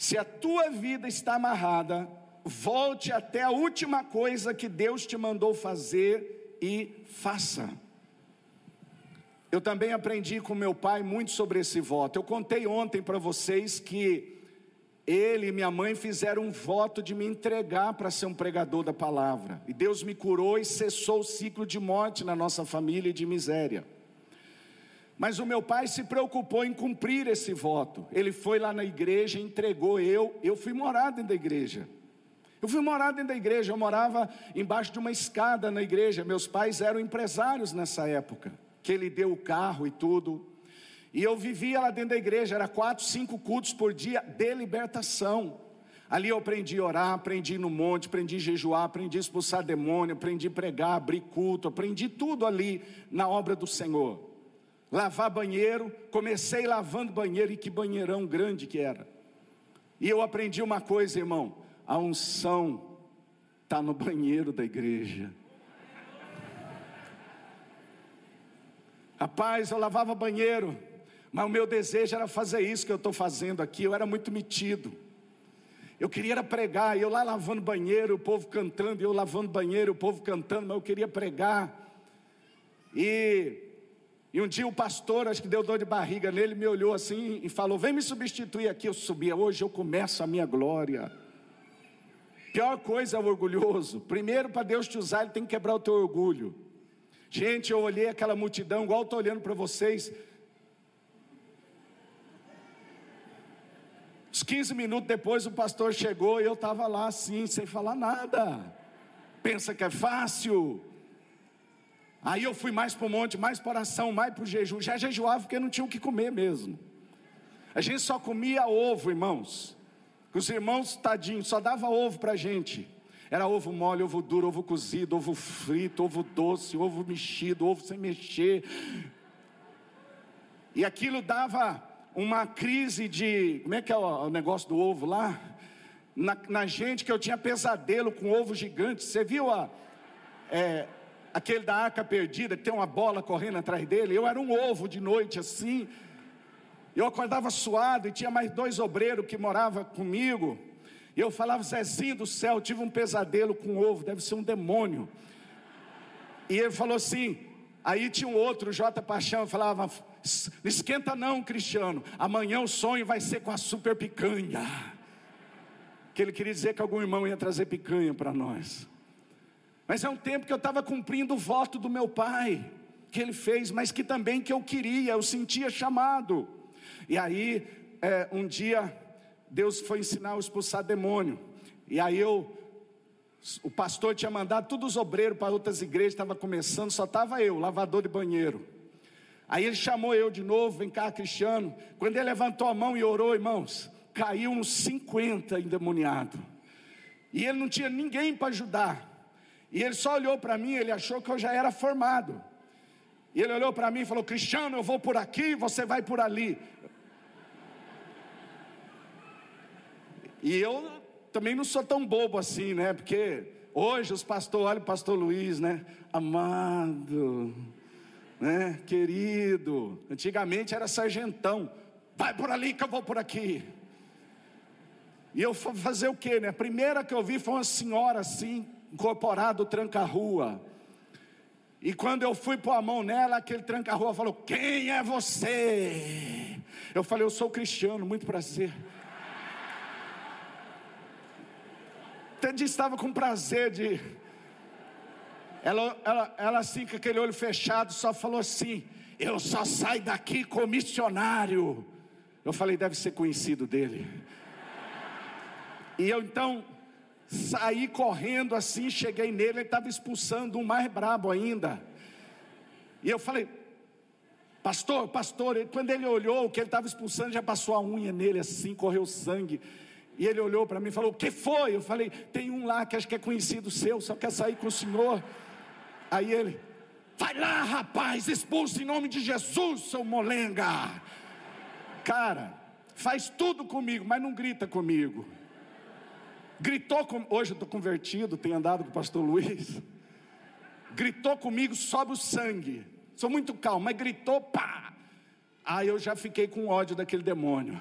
Se a tua vida está amarrada, volte até a última coisa que Deus te mandou fazer e faça. Eu também aprendi com meu pai muito sobre esse voto. Eu contei ontem para vocês que ele e minha mãe fizeram um voto de me entregar para ser um pregador da palavra. E Deus me curou e cessou o ciclo de morte na nossa família e de miséria. Mas o meu pai se preocupou em cumprir esse voto. Ele foi lá na igreja, entregou eu, eu fui morar dentro da igreja. Eu fui morar dentro da igreja, eu morava embaixo de uma escada na igreja. Meus pais eram empresários nessa época que ele deu o carro e tudo. E eu vivia lá dentro da igreja, era quatro, cinco cultos por dia de libertação. Ali eu aprendi a orar, aprendi no monte, aprendi a jejuar, aprendi a expulsar demônio, aprendi a pregar, abrir culto, aprendi tudo ali na obra do Senhor. Lavar banheiro, comecei lavando banheiro, e que banheirão grande que era. E eu aprendi uma coisa, irmão: a unção está no banheiro da igreja. Rapaz, eu lavava banheiro, mas o meu desejo era fazer isso que eu estou fazendo aqui. Eu era muito metido. Eu queria era pregar, eu lá lavando banheiro, o povo cantando, eu lavando banheiro, o povo cantando, mas eu queria pregar. E, e um dia o pastor, acho que deu dor de barriga nele, me olhou assim e falou: Vem me substituir aqui. Eu subia, hoje eu começo a minha glória. Pior coisa é o orgulhoso. Primeiro, para Deus te usar, Ele tem que quebrar o teu orgulho. Gente, eu olhei aquela multidão, igual estou olhando para vocês. Uns 15 minutos depois o pastor chegou e eu estava lá assim, sem falar nada. Pensa que é fácil. Aí eu fui mais para o monte, mais para oração, mais para o jejum. Já jejuava porque não tinha o que comer mesmo. A gente só comia ovo, irmãos. Os irmãos, tadinhos, só dava ovo para a gente. Era ovo mole, ovo duro, ovo cozido, ovo frito, ovo doce, ovo mexido, ovo sem mexer. E aquilo dava uma crise de. Como é que é o negócio do ovo lá? Na, na gente que eu tinha pesadelo com ovo gigante. Você viu a, é, aquele da arca perdida, que tem uma bola correndo atrás dele? Eu era um ovo de noite assim. Eu acordava suado e tinha mais dois obreiros que moravam comigo. E eu falava, Zezinho do céu, tive um pesadelo com ovo, deve ser um demônio. E ele falou assim, aí tinha um outro, J. Paixão, falava, esquenta não, Cristiano, amanhã o sonho vai ser com a super picanha. Que ele queria dizer que algum irmão ia trazer picanha para nós. Mas é um tempo que eu estava cumprindo o voto do meu pai, que ele fez, mas que também que eu queria, eu sentia chamado. E aí, é, um dia, Deus foi ensinar a expulsar demônio. E aí eu, o pastor tinha mandado todos os obreiros para outras igrejas, estava começando, só estava eu, lavador de banheiro. Aí ele chamou eu de novo, vem cá, Cristiano. Quando ele levantou a mão e orou, irmãos, caiu uns 50 endemoniados. E ele não tinha ninguém para ajudar. E ele só olhou para mim, ele achou que eu já era formado. E ele olhou para mim e falou: Cristiano, eu vou por aqui, você vai por ali. E eu também não sou tão bobo assim, né? Porque hoje os pastores, olha o pastor Luiz, né? Amado, né? Querido. Antigamente era sargentão. Vai por ali que eu vou por aqui. E eu fui fazer o quê, né? A primeira que eu vi foi uma senhora assim, incorporada, tranca-rua. E quando eu fui pôr a mão nela, aquele tranca-rua falou: Quem é você? Eu falei: Eu sou cristiano, muito prazer. Até estava com prazer de. Ela, ela, ela assim, com aquele olho fechado, só falou assim: Eu só saio daqui com missionário. Eu falei: Deve ser conhecido dele. E eu então saí correndo assim, cheguei nele, ele estava expulsando um mais brabo ainda. E eu falei, pastor, pastor, quando ele olhou o que ele estava expulsando, já passou a unha nele assim, correu sangue. E ele olhou para mim e falou: O que foi? Eu falei: Tem um lá que acho que é conhecido seu, só quer sair com o senhor. Aí ele: Vai lá, rapaz, expulsa em nome de Jesus, seu molenga. Cara, faz tudo comigo, mas não grita comigo gritou com, hoje eu estou convertido, tenho andado com o pastor Luiz, gritou comigo, sobe o sangue, sou muito calmo, mas gritou, pá, aí eu já fiquei com ódio daquele demônio,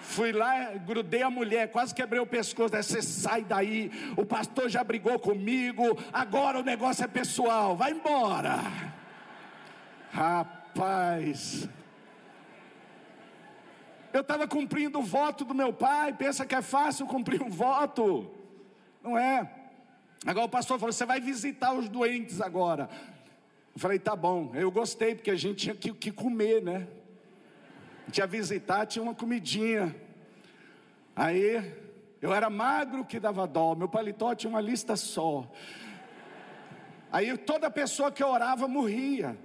fui lá, grudei a mulher, quase quebrei o pescoço, você sai daí, o pastor já brigou comigo, agora o negócio é pessoal, vai embora, rapaz, eu estava cumprindo o voto do meu pai. Pensa que é fácil cumprir um voto? Não é. Agora o pastor falou: você vai visitar os doentes agora. Eu falei: tá bom. Eu gostei, porque a gente tinha que, que comer, né? Tinha visitar, tinha uma comidinha. Aí eu era magro que dava dó. Meu paletó tinha uma lista só. Aí toda pessoa que orava morria.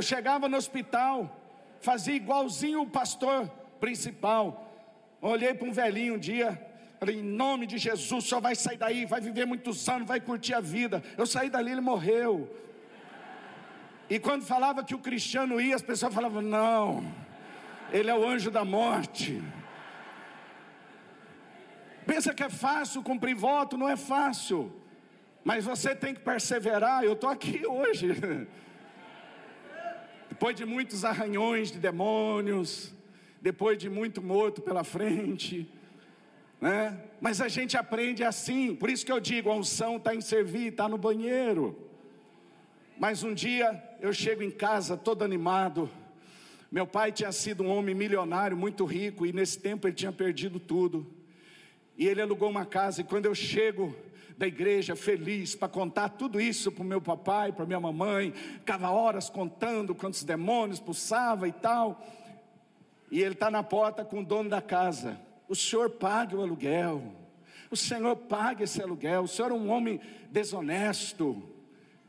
Eu chegava no hospital, fazia igualzinho o pastor principal. Olhei para um velhinho um dia, falei: em nome de Jesus, só vai sair daí, vai viver muitos anos, vai curtir a vida. Eu saí dali, ele morreu. E quando falava que o cristiano ia, as pessoas falavam: não, ele é o anjo da morte. Pensa que é fácil cumprir voto? Não é fácil. Mas você tem que perseverar. Eu estou aqui hoje. Depois de muitos arranhões de demônios, depois de muito morto pela frente, né? Mas a gente aprende assim, por isso que eu digo: a unção está em servir, está no banheiro. Mas um dia eu chego em casa todo animado. Meu pai tinha sido um homem milionário, muito rico, e nesse tempo ele tinha perdido tudo. E ele alugou uma casa, e quando eu chego, da igreja feliz para contar tudo isso para o meu papai, para minha mamãe, ficava horas contando quantos demônios pulsava e tal. E ele está na porta com o dono da casa. O senhor pague o aluguel. O senhor pague esse aluguel. O senhor é um homem desonesto.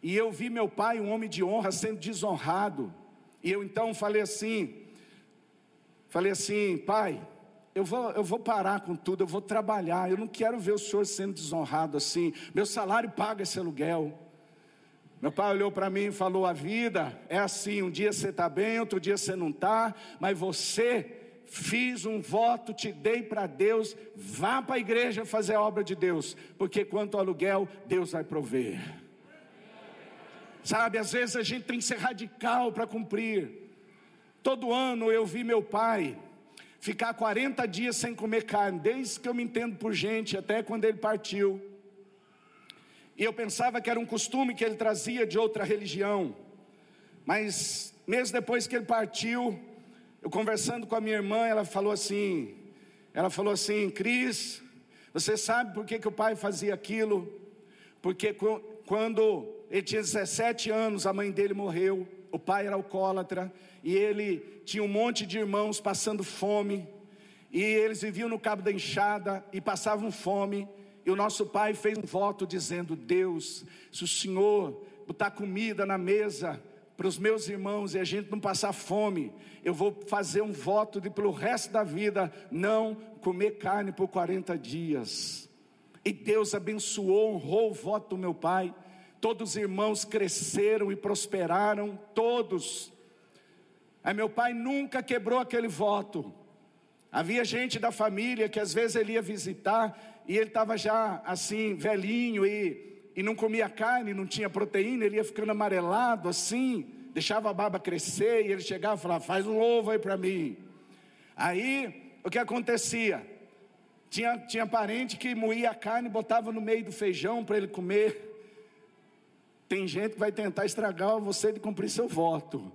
E eu vi meu pai, um homem de honra, sendo desonrado. E eu então falei assim: falei assim, pai, eu vou, eu vou parar com tudo, eu vou trabalhar, eu não quero ver o senhor sendo desonrado assim, meu salário paga esse aluguel. Meu pai olhou para mim e falou: A vida é assim, um dia você está bem, outro dia você não está, mas você fiz um voto, te dei para Deus, vá para a igreja fazer a obra de Deus, porque quanto ao aluguel, Deus vai prover. Sabe, às vezes a gente tem que ser radical para cumprir. Todo ano eu vi meu pai ficar 40 dias sem comer carne, desde que eu me entendo por gente, até quando ele partiu. E eu pensava que era um costume que ele trazia de outra religião. Mas mesmo depois que ele partiu, eu conversando com a minha irmã, ela falou assim: ela falou assim, Cris, você sabe por que, que o pai fazia aquilo? Porque quando ele tinha 17 anos, a mãe dele morreu, o pai era alcoólatra, e ele tinha um monte de irmãos passando fome, e eles viviam no cabo da enxada e passavam fome. E o nosso pai fez um voto dizendo: Deus, se o Senhor botar comida na mesa para os meus irmãos e a gente não passar fome, eu vou fazer um voto de pelo resto da vida não comer carne por 40 dias. E Deus abençoou, honrou o voto do meu pai. Todos os irmãos cresceram e prosperaram, todos. Aí meu pai nunca quebrou aquele voto. Havia gente da família que às vezes ele ia visitar e ele estava já assim, velhinho e, e não comia carne, não tinha proteína, ele ia ficando amarelado assim, deixava a barba crescer e ele chegava e falava: Faz um ovo aí para mim. Aí, o que acontecia? Tinha, tinha parente que moía a carne botava no meio do feijão para ele comer. Tem gente que vai tentar estragar você de cumprir seu voto.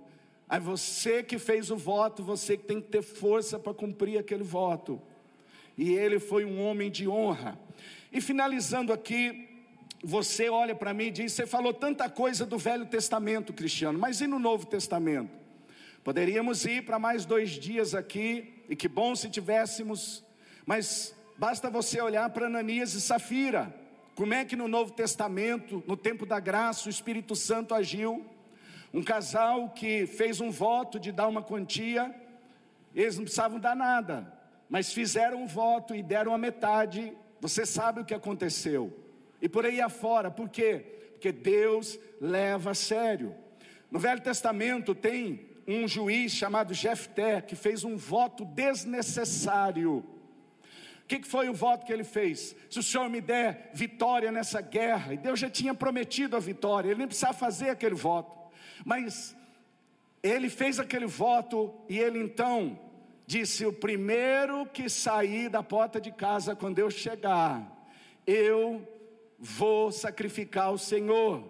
Aí você que fez o voto, você que tem que ter força para cumprir aquele voto. E ele foi um homem de honra. E finalizando aqui, você olha para mim e diz: Você falou tanta coisa do Velho Testamento, Cristiano, mas e no Novo Testamento? Poderíamos ir para mais dois dias aqui, e que bom se tivéssemos, mas basta você olhar para Ananias e Safira. Como é que no Novo Testamento, no tempo da graça, o Espírito Santo agiu? Um casal que fez um voto de dar uma quantia, eles não precisavam dar nada, mas fizeram um voto e deram a metade. Você sabe o que aconteceu. E por aí afora, por quê? Porque Deus leva a sério. No Velho Testamento tem um juiz chamado Jefté que fez um voto desnecessário. O que, que foi o voto que ele fez? Se o Senhor me der vitória nessa guerra, e Deus já tinha prometido a vitória, ele nem precisava fazer aquele voto, mas ele fez aquele voto e ele então disse: O primeiro que sair da porta de casa quando eu chegar, eu vou sacrificar o Senhor.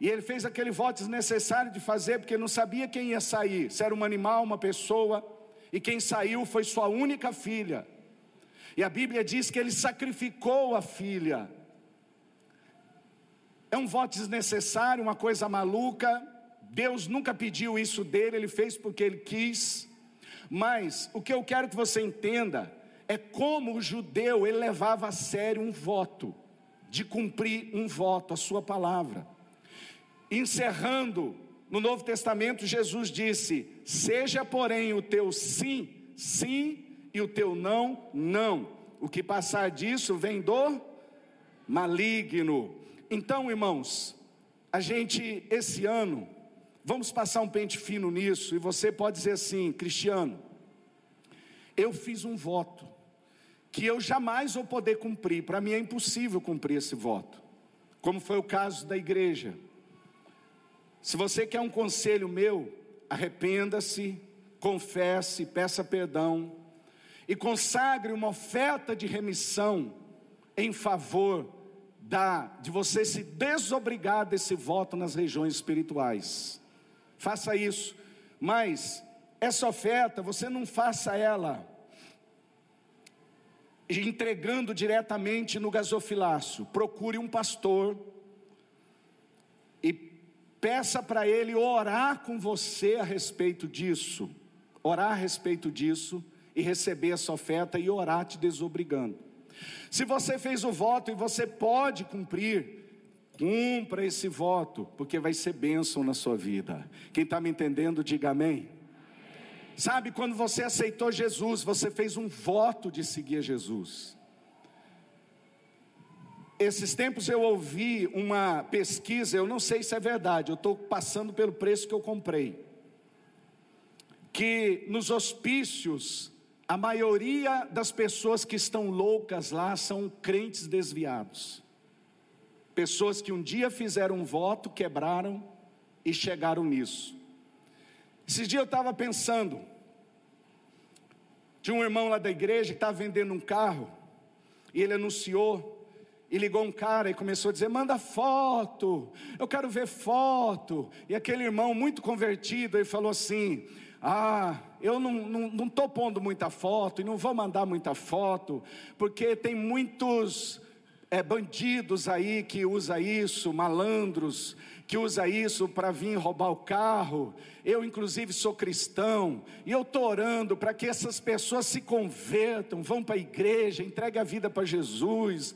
E ele fez aquele voto desnecessário de fazer, porque não sabia quem ia sair, se era um animal, uma pessoa, e quem saiu foi sua única filha. E a Bíblia diz que ele sacrificou a filha. É um voto desnecessário, uma coisa maluca. Deus nunca pediu isso dele, ele fez porque ele quis. Mas o que eu quero que você entenda é como o judeu ele levava a sério um voto de cumprir um voto, a sua palavra. Encerrando, no Novo Testamento, Jesus disse: Seja, porém, o teu sim, sim, e o teu não, não. O que passar disso vem do maligno. Então, irmãos, a gente, esse ano, vamos passar um pente fino nisso, e você pode dizer assim, Cristiano, eu fiz um voto, que eu jamais vou poder cumprir. Para mim é impossível cumprir esse voto, como foi o caso da igreja. Se você quer um conselho meu, arrependa-se, confesse, peça perdão e consagre uma oferta de remissão em favor da de você se desobrigar desse voto nas regiões espirituais. Faça isso, mas essa oferta você não faça ela entregando diretamente no gasofilácio. Procure um pastor e peça para ele orar com você a respeito disso. Orar a respeito disso e receber essa oferta e orar te desobrigando. Se você fez o voto e você pode cumprir, cumpra esse voto, porque vai ser bênção na sua vida. Quem está me entendendo, diga amém. Sabe, quando você aceitou Jesus, você fez um voto de seguir Jesus. Esses tempos eu ouvi uma pesquisa, eu não sei se é verdade, eu estou passando pelo preço que eu comprei. Que nos hospícios, a maioria das pessoas que estão loucas lá são crentes desviados. Pessoas que um dia fizeram um voto, quebraram e chegaram nisso. Esses dias eu estava pensando, tinha um irmão lá da igreja que estava vendendo um carro, e ele anunciou, e ligou um cara e começou a dizer: manda foto, eu quero ver foto. E aquele irmão, muito convertido, ele falou assim: ah, eu não estou não, não pondo muita foto e não vou mandar muita foto, porque tem muitos é, bandidos aí que usa isso, malandros, que usa isso para vir roubar o carro. Eu, inclusive, sou cristão e eu estou orando para que essas pessoas se convertam, vão para a igreja, entreguem a vida para Jesus.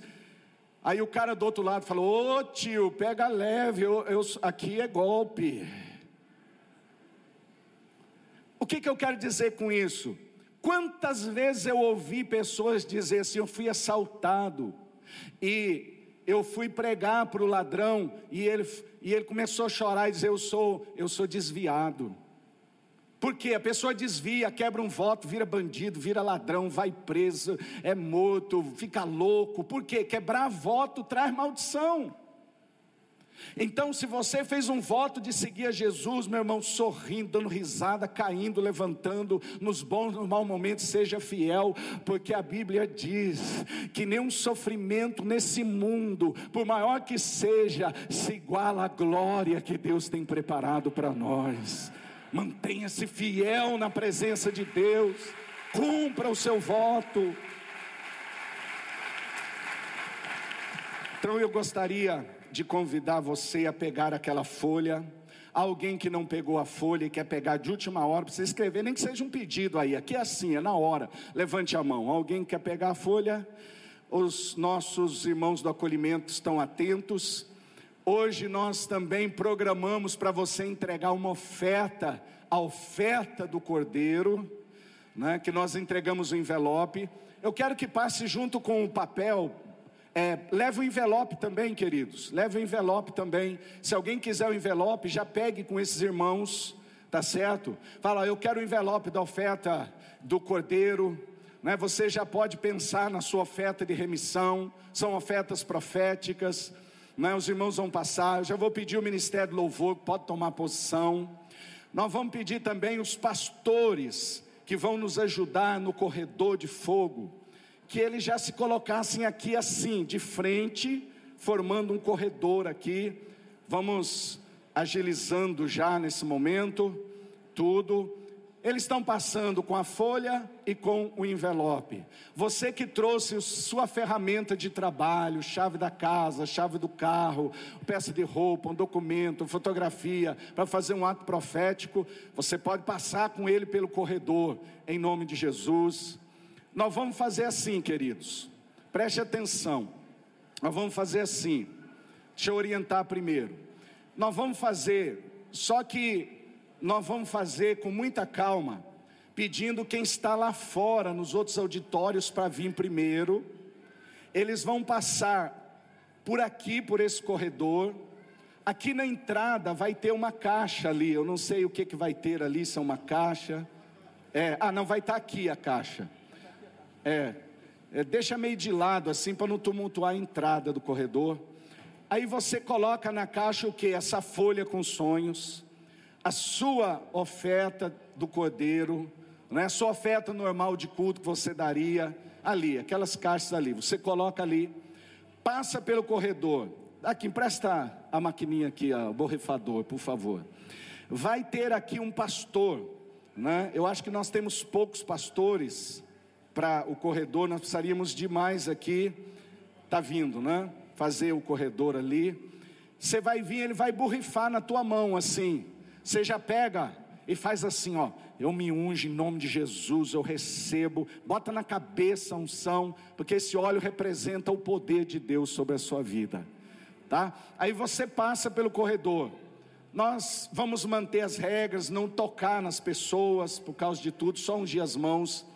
Aí o cara do outro lado falou: Ô tio, pega leve, eu, eu, aqui é golpe. O que, que eu quero dizer com isso? Quantas vezes eu ouvi pessoas dizer assim: eu fui assaltado e eu fui pregar para o ladrão e ele, e ele começou a chorar e dizer: Eu sou, eu sou desviado. Porque a pessoa desvia, quebra um voto, vira bandido, vira ladrão, vai preso, é morto, fica louco. Por quê? Quebrar voto traz maldição. Então, se você fez um voto de seguir a Jesus, meu irmão, sorrindo, dando risada, caindo, levantando, nos bons e nos maus momentos, seja fiel, porque a Bíblia diz que nenhum sofrimento nesse mundo, por maior que seja, se iguala à glória que Deus tem preparado para nós. Mantenha-se fiel na presença de Deus, cumpra o seu voto. Então eu gostaria de convidar você a pegar aquela folha. Alguém que não pegou a folha e quer pegar de última hora, precisa escrever, nem que seja um pedido aí. Aqui é assim, é na hora. Levante a mão. Alguém quer pegar a folha? Os nossos irmãos do acolhimento estão atentos. Hoje nós também programamos para você entregar uma oferta, a oferta do Cordeiro, né, que nós entregamos o envelope. Eu quero que passe junto com o papel é, leve o envelope também, queridos. Leve o envelope também. Se alguém quiser o envelope, já pegue com esses irmãos, tá certo? Fala, eu quero o envelope da oferta do cordeiro. Né? Você já pode pensar na sua oferta de remissão. São ofertas proféticas. Né? Os irmãos vão passar. Eu já vou pedir o ministério do louvor, pode tomar posição. Nós vamos pedir também os pastores que vão nos ajudar no corredor de fogo que eles já se colocassem aqui assim, de frente, formando um corredor aqui. Vamos agilizando já nesse momento tudo. Eles estão passando com a folha e com o envelope. Você que trouxe sua ferramenta de trabalho, chave da casa, chave do carro, peça de roupa, um documento, fotografia, para fazer um ato profético, você pode passar com ele pelo corredor, em nome de Jesus. Nós vamos fazer assim, queridos. Preste atenção. Nós vamos fazer assim. Deixa eu orientar primeiro. Nós vamos fazer, só que nós vamos fazer com muita calma, pedindo quem está lá fora, nos outros auditórios, para vir primeiro. Eles vão passar por aqui, por esse corredor. Aqui na entrada vai ter uma caixa ali. Eu não sei o que, que vai ter ali, se é uma caixa. É, ah, não, vai estar aqui a caixa. É, é deixa meio de lado assim para não tumultuar a entrada do corredor. Aí você coloca na caixa o que? Essa folha com sonhos, a sua oferta do cordeiro, né? a sua oferta normal de culto que você daria ali, aquelas caixas ali. Você coloca ali, passa pelo corredor. Aqui, empresta a maquininha aqui, ó, o borrifador, por favor. Vai ter aqui um pastor, né? Eu acho que nós temos poucos pastores para o corredor, nós precisaríamos de mais aqui. Está vindo, né? Fazer o corredor ali. Você vai vir, ele vai borrifar na tua mão assim. Você já pega e faz assim, ó. Eu me unjo em nome de Jesus, eu recebo. Bota na cabeça a unção, porque esse óleo representa o poder de Deus sobre a sua vida. Tá? Aí você passa pelo corredor. Nós vamos manter as regras, não tocar nas pessoas por causa de tudo, só ungir as mãos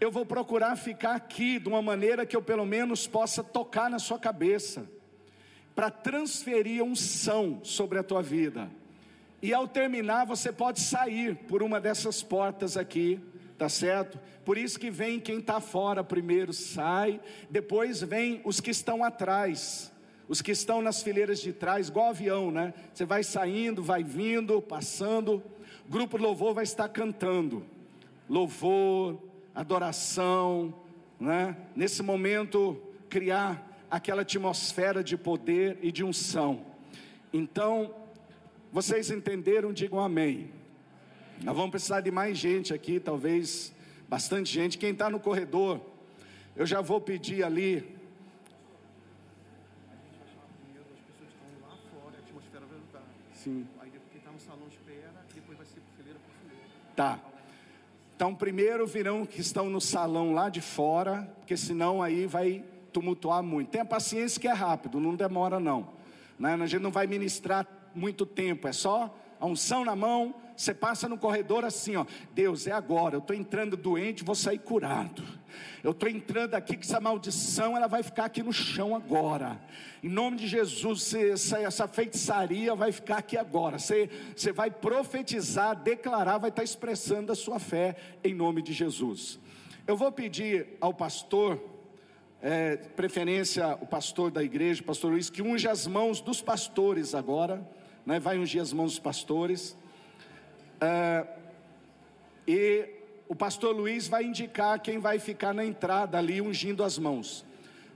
eu vou procurar ficar aqui de uma maneira que eu pelo menos possa tocar na sua cabeça, para transferir unção sobre a tua vida. E ao terminar, você pode sair por uma dessas portas aqui, tá certo? Por isso que vem quem está fora primeiro sai, depois vem os que estão atrás, os que estão nas fileiras de trás, igual avião, né? Você vai saindo, vai vindo, passando, o grupo louvor vai estar cantando, louvor, adoração, né? nesse momento criar aquela atmosfera de poder e de unção. Então, vocês entenderam? Digam amém. Nós vamos precisar de mais gente aqui, talvez bastante gente. Quem está no corredor, eu já vou pedir ali. Sim. Aí quem está no salão espera, depois vai ser por fileira por fileira. Tá. Então, primeiro virão que estão no salão lá de fora, porque senão aí vai tumultuar muito. Tenha paciência que é rápido, não demora não. Né? A gente não vai ministrar muito tempo, é só a unção na mão, você passa no corredor assim, ó, Deus, é agora, eu estou entrando doente, vou sair curado. Eu estou entrando aqui que essa maldição ela vai ficar aqui no chão agora. Em nome de Jesus, essa, essa feitiçaria vai ficar aqui agora. Você, você vai profetizar, declarar, vai estar expressando a sua fé em nome de Jesus. Eu vou pedir ao pastor é, preferência o pastor da igreja, o pastor Luiz, que unge as mãos dos pastores agora, né? vai ungir as mãos dos pastores. É, e o pastor Luiz vai indicar quem vai ficar na entrada ali ungindo as mãos.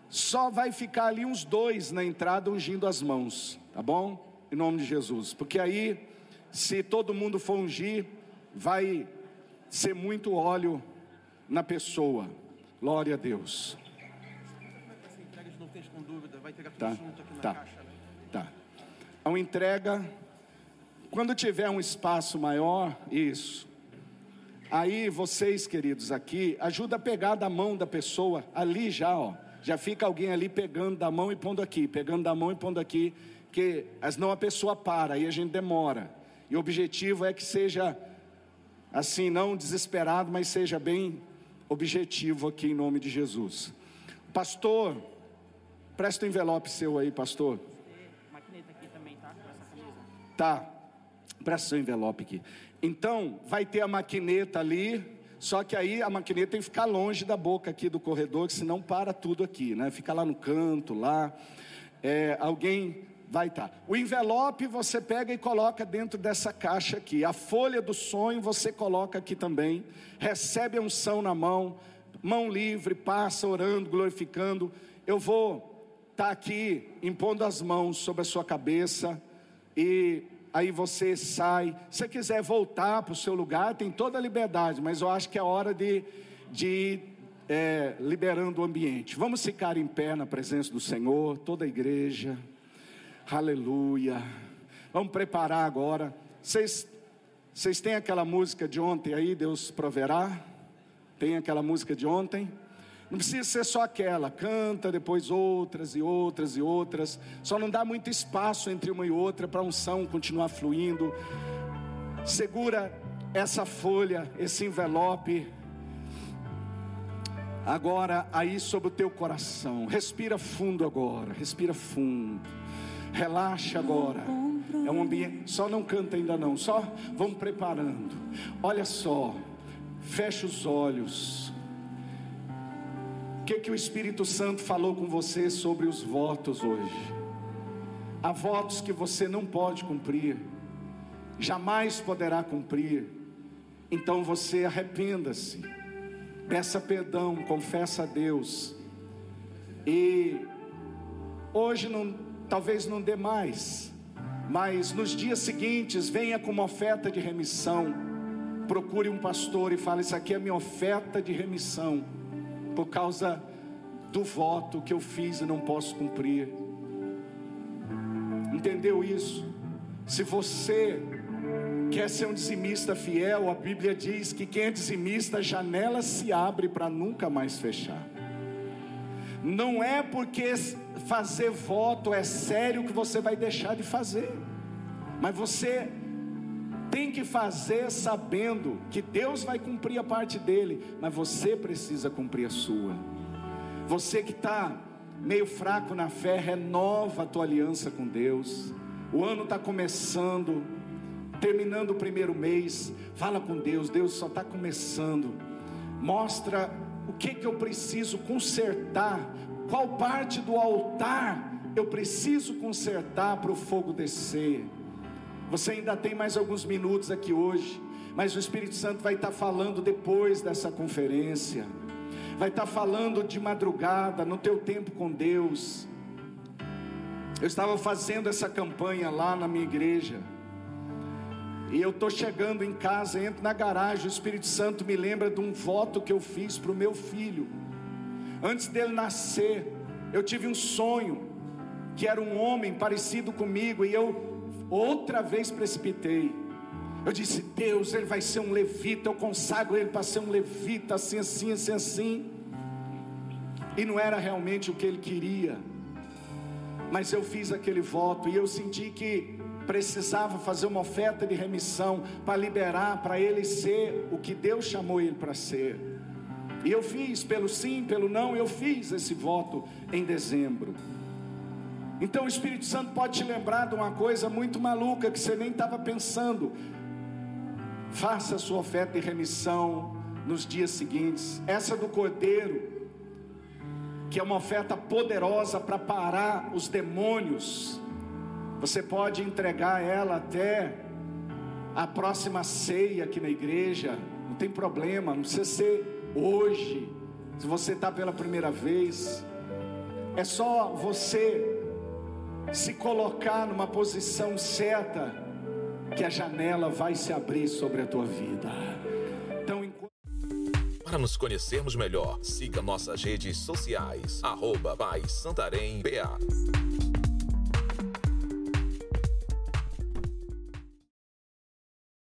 Só vai ficar ali uns dois na entrada ungindo as mãos, tá bom? Em nome de Jesus, porque aí, se todo mundo for ungir, vai ser muito óleo na pessoa. Glória a Deus. Tá, tá, né? tá. A entrega, quando tiver um espaço maior, isso. Aí vocês, queridos, aqui, ajuda a pegar da mão da pessoa, ali já, ó. Já fica alguém ali pegando da mão e pondo aqui, pegando da mão e pondo aqui, que senão a pessoa para, aí a gente demora. E o objetivo é que seja assim, não desesperado, mas seja bem objetivo aqui em nome de Jesus. Pastor, presta o um envelope seu aí, pastor. Maquineta aqui também, tá? Tá. Presta seu envelope aqui. Então, vai ter a maquineta ali, só que aí a maquineta tem que ficar longe da boca aqui do corredor, que senão para tudo aqui, né? Fica lá no canto, lá. É, alguém vai estar. Tá. O envelope você pega e coloca dentro dessa caixa aqui. A folha do sonho você coloca aqui também. Recebe a unção na mão, mão livre, passa orando, glorificando. Eu vou estar tá aqui impondo as mãos sobre a sua cabeça e aí você sai. Se quiser voltar para o seu lugar, tem toda a liberdade, mas eu acho que é hora de, de é, liberando o ambiente. Vamos ficar em pé na presença do Senhor, toda a igreja. Aleluia. Vamos preparar agora. Vocês, vocês têm aquela música de ontem aí, Deus proverá? Tem aquela música de ontem? Não precisa ser só aquela, canta depois outras e outras e outras. Só não dá muito espaço entre uma e outra para a unção continuar fluindo. Segura essa folha, esse envelope. Agora aí sobre o teu coração. Respira fundo agora, respira fundo. Relaxa agora. É um ambiente, só não canta ainda não, só vamos preparando. Olha só. Fecha os olhos. O que, que o Espírito Santo falou com você sobre os votos hoje? Há votos que você não pode cumprir, jamais poderá cumprir. Então você arrependa-se, peça perdão, confessa a Deus. E hoje não, talvez não dê mais, mas nos dias seguintes venha com uma oferta de remissão. Procure um pastor e fale: Isso aqui é minha oferta de remissão por causa do voto que eu fiz e não posso cumprir. Entendeu isso? Se você quer ser um dizimista fiel, a Bíblia diz que quem é dizimista, a janela se abre para nunca mais fechar. Não é porque fazer voto é sério que você vai deixar de fazer, mas você tem que fazer sabendo que Deus vai cumprir a parte dele, mas você precisa cumprir a sua. Você que está meio fraco na fé, renova a tua aliança com Deus. O ano está começando, terminando o primeiro mês. Fala com Deus, Deus só está começando. Mostra o que, que eu preciso consertar, qual parte do altar eu preciso consertar para o fogo descer. Você ainda tem mais alguns minutos aqui hoje, mas o Espírito Santo vai estar falando depois dessa conferência. Vai estar falando de madrugada, no teu tempo com Deus. Eu estava fazendo essa campanha lá na minha igreja. E eu estou chegando em casa, entro na garagem, o Espírito Santo me lembra de um voto que eu fiz para o meu filho. Antes dele nascer, eu tive um sonho, que era um homem parecido comigo, e eu outra vez precipitei. Eu disse: Deus, ele vai ser um levita. Eu consagro ele para ser um levita, assim, assim, assim, assim. E não era realmente o que ele queria. Mas eu fiz aquele voto e eu senti que precisava fazer uma oferta de remissão para liberar, para ele ser o que Deus chamou ele para ser. E eu fiz, pelo sim, pelo não, eu fiz esse voto em dezembro. Então o Espírito Santo pode te lembrar de uma coisa muito maluca que você nem estava pensando. Faça a sua oferta de remissão nos dias seguintes. Essa do cordeiro que é uma oferta poderosa para parar os demônios. Você pode entregar ela até a próxima ceia aqui na igreja, não tem problema, não precisa ser hoje. Se você está pela primeira vez, é só você se colocar numa posição certa, que a janela vai se abrir sobre a tua vida. Então, enquanto... Para nos conhecermos melhor, siga nossas redes sociais, arroba Santarém BA.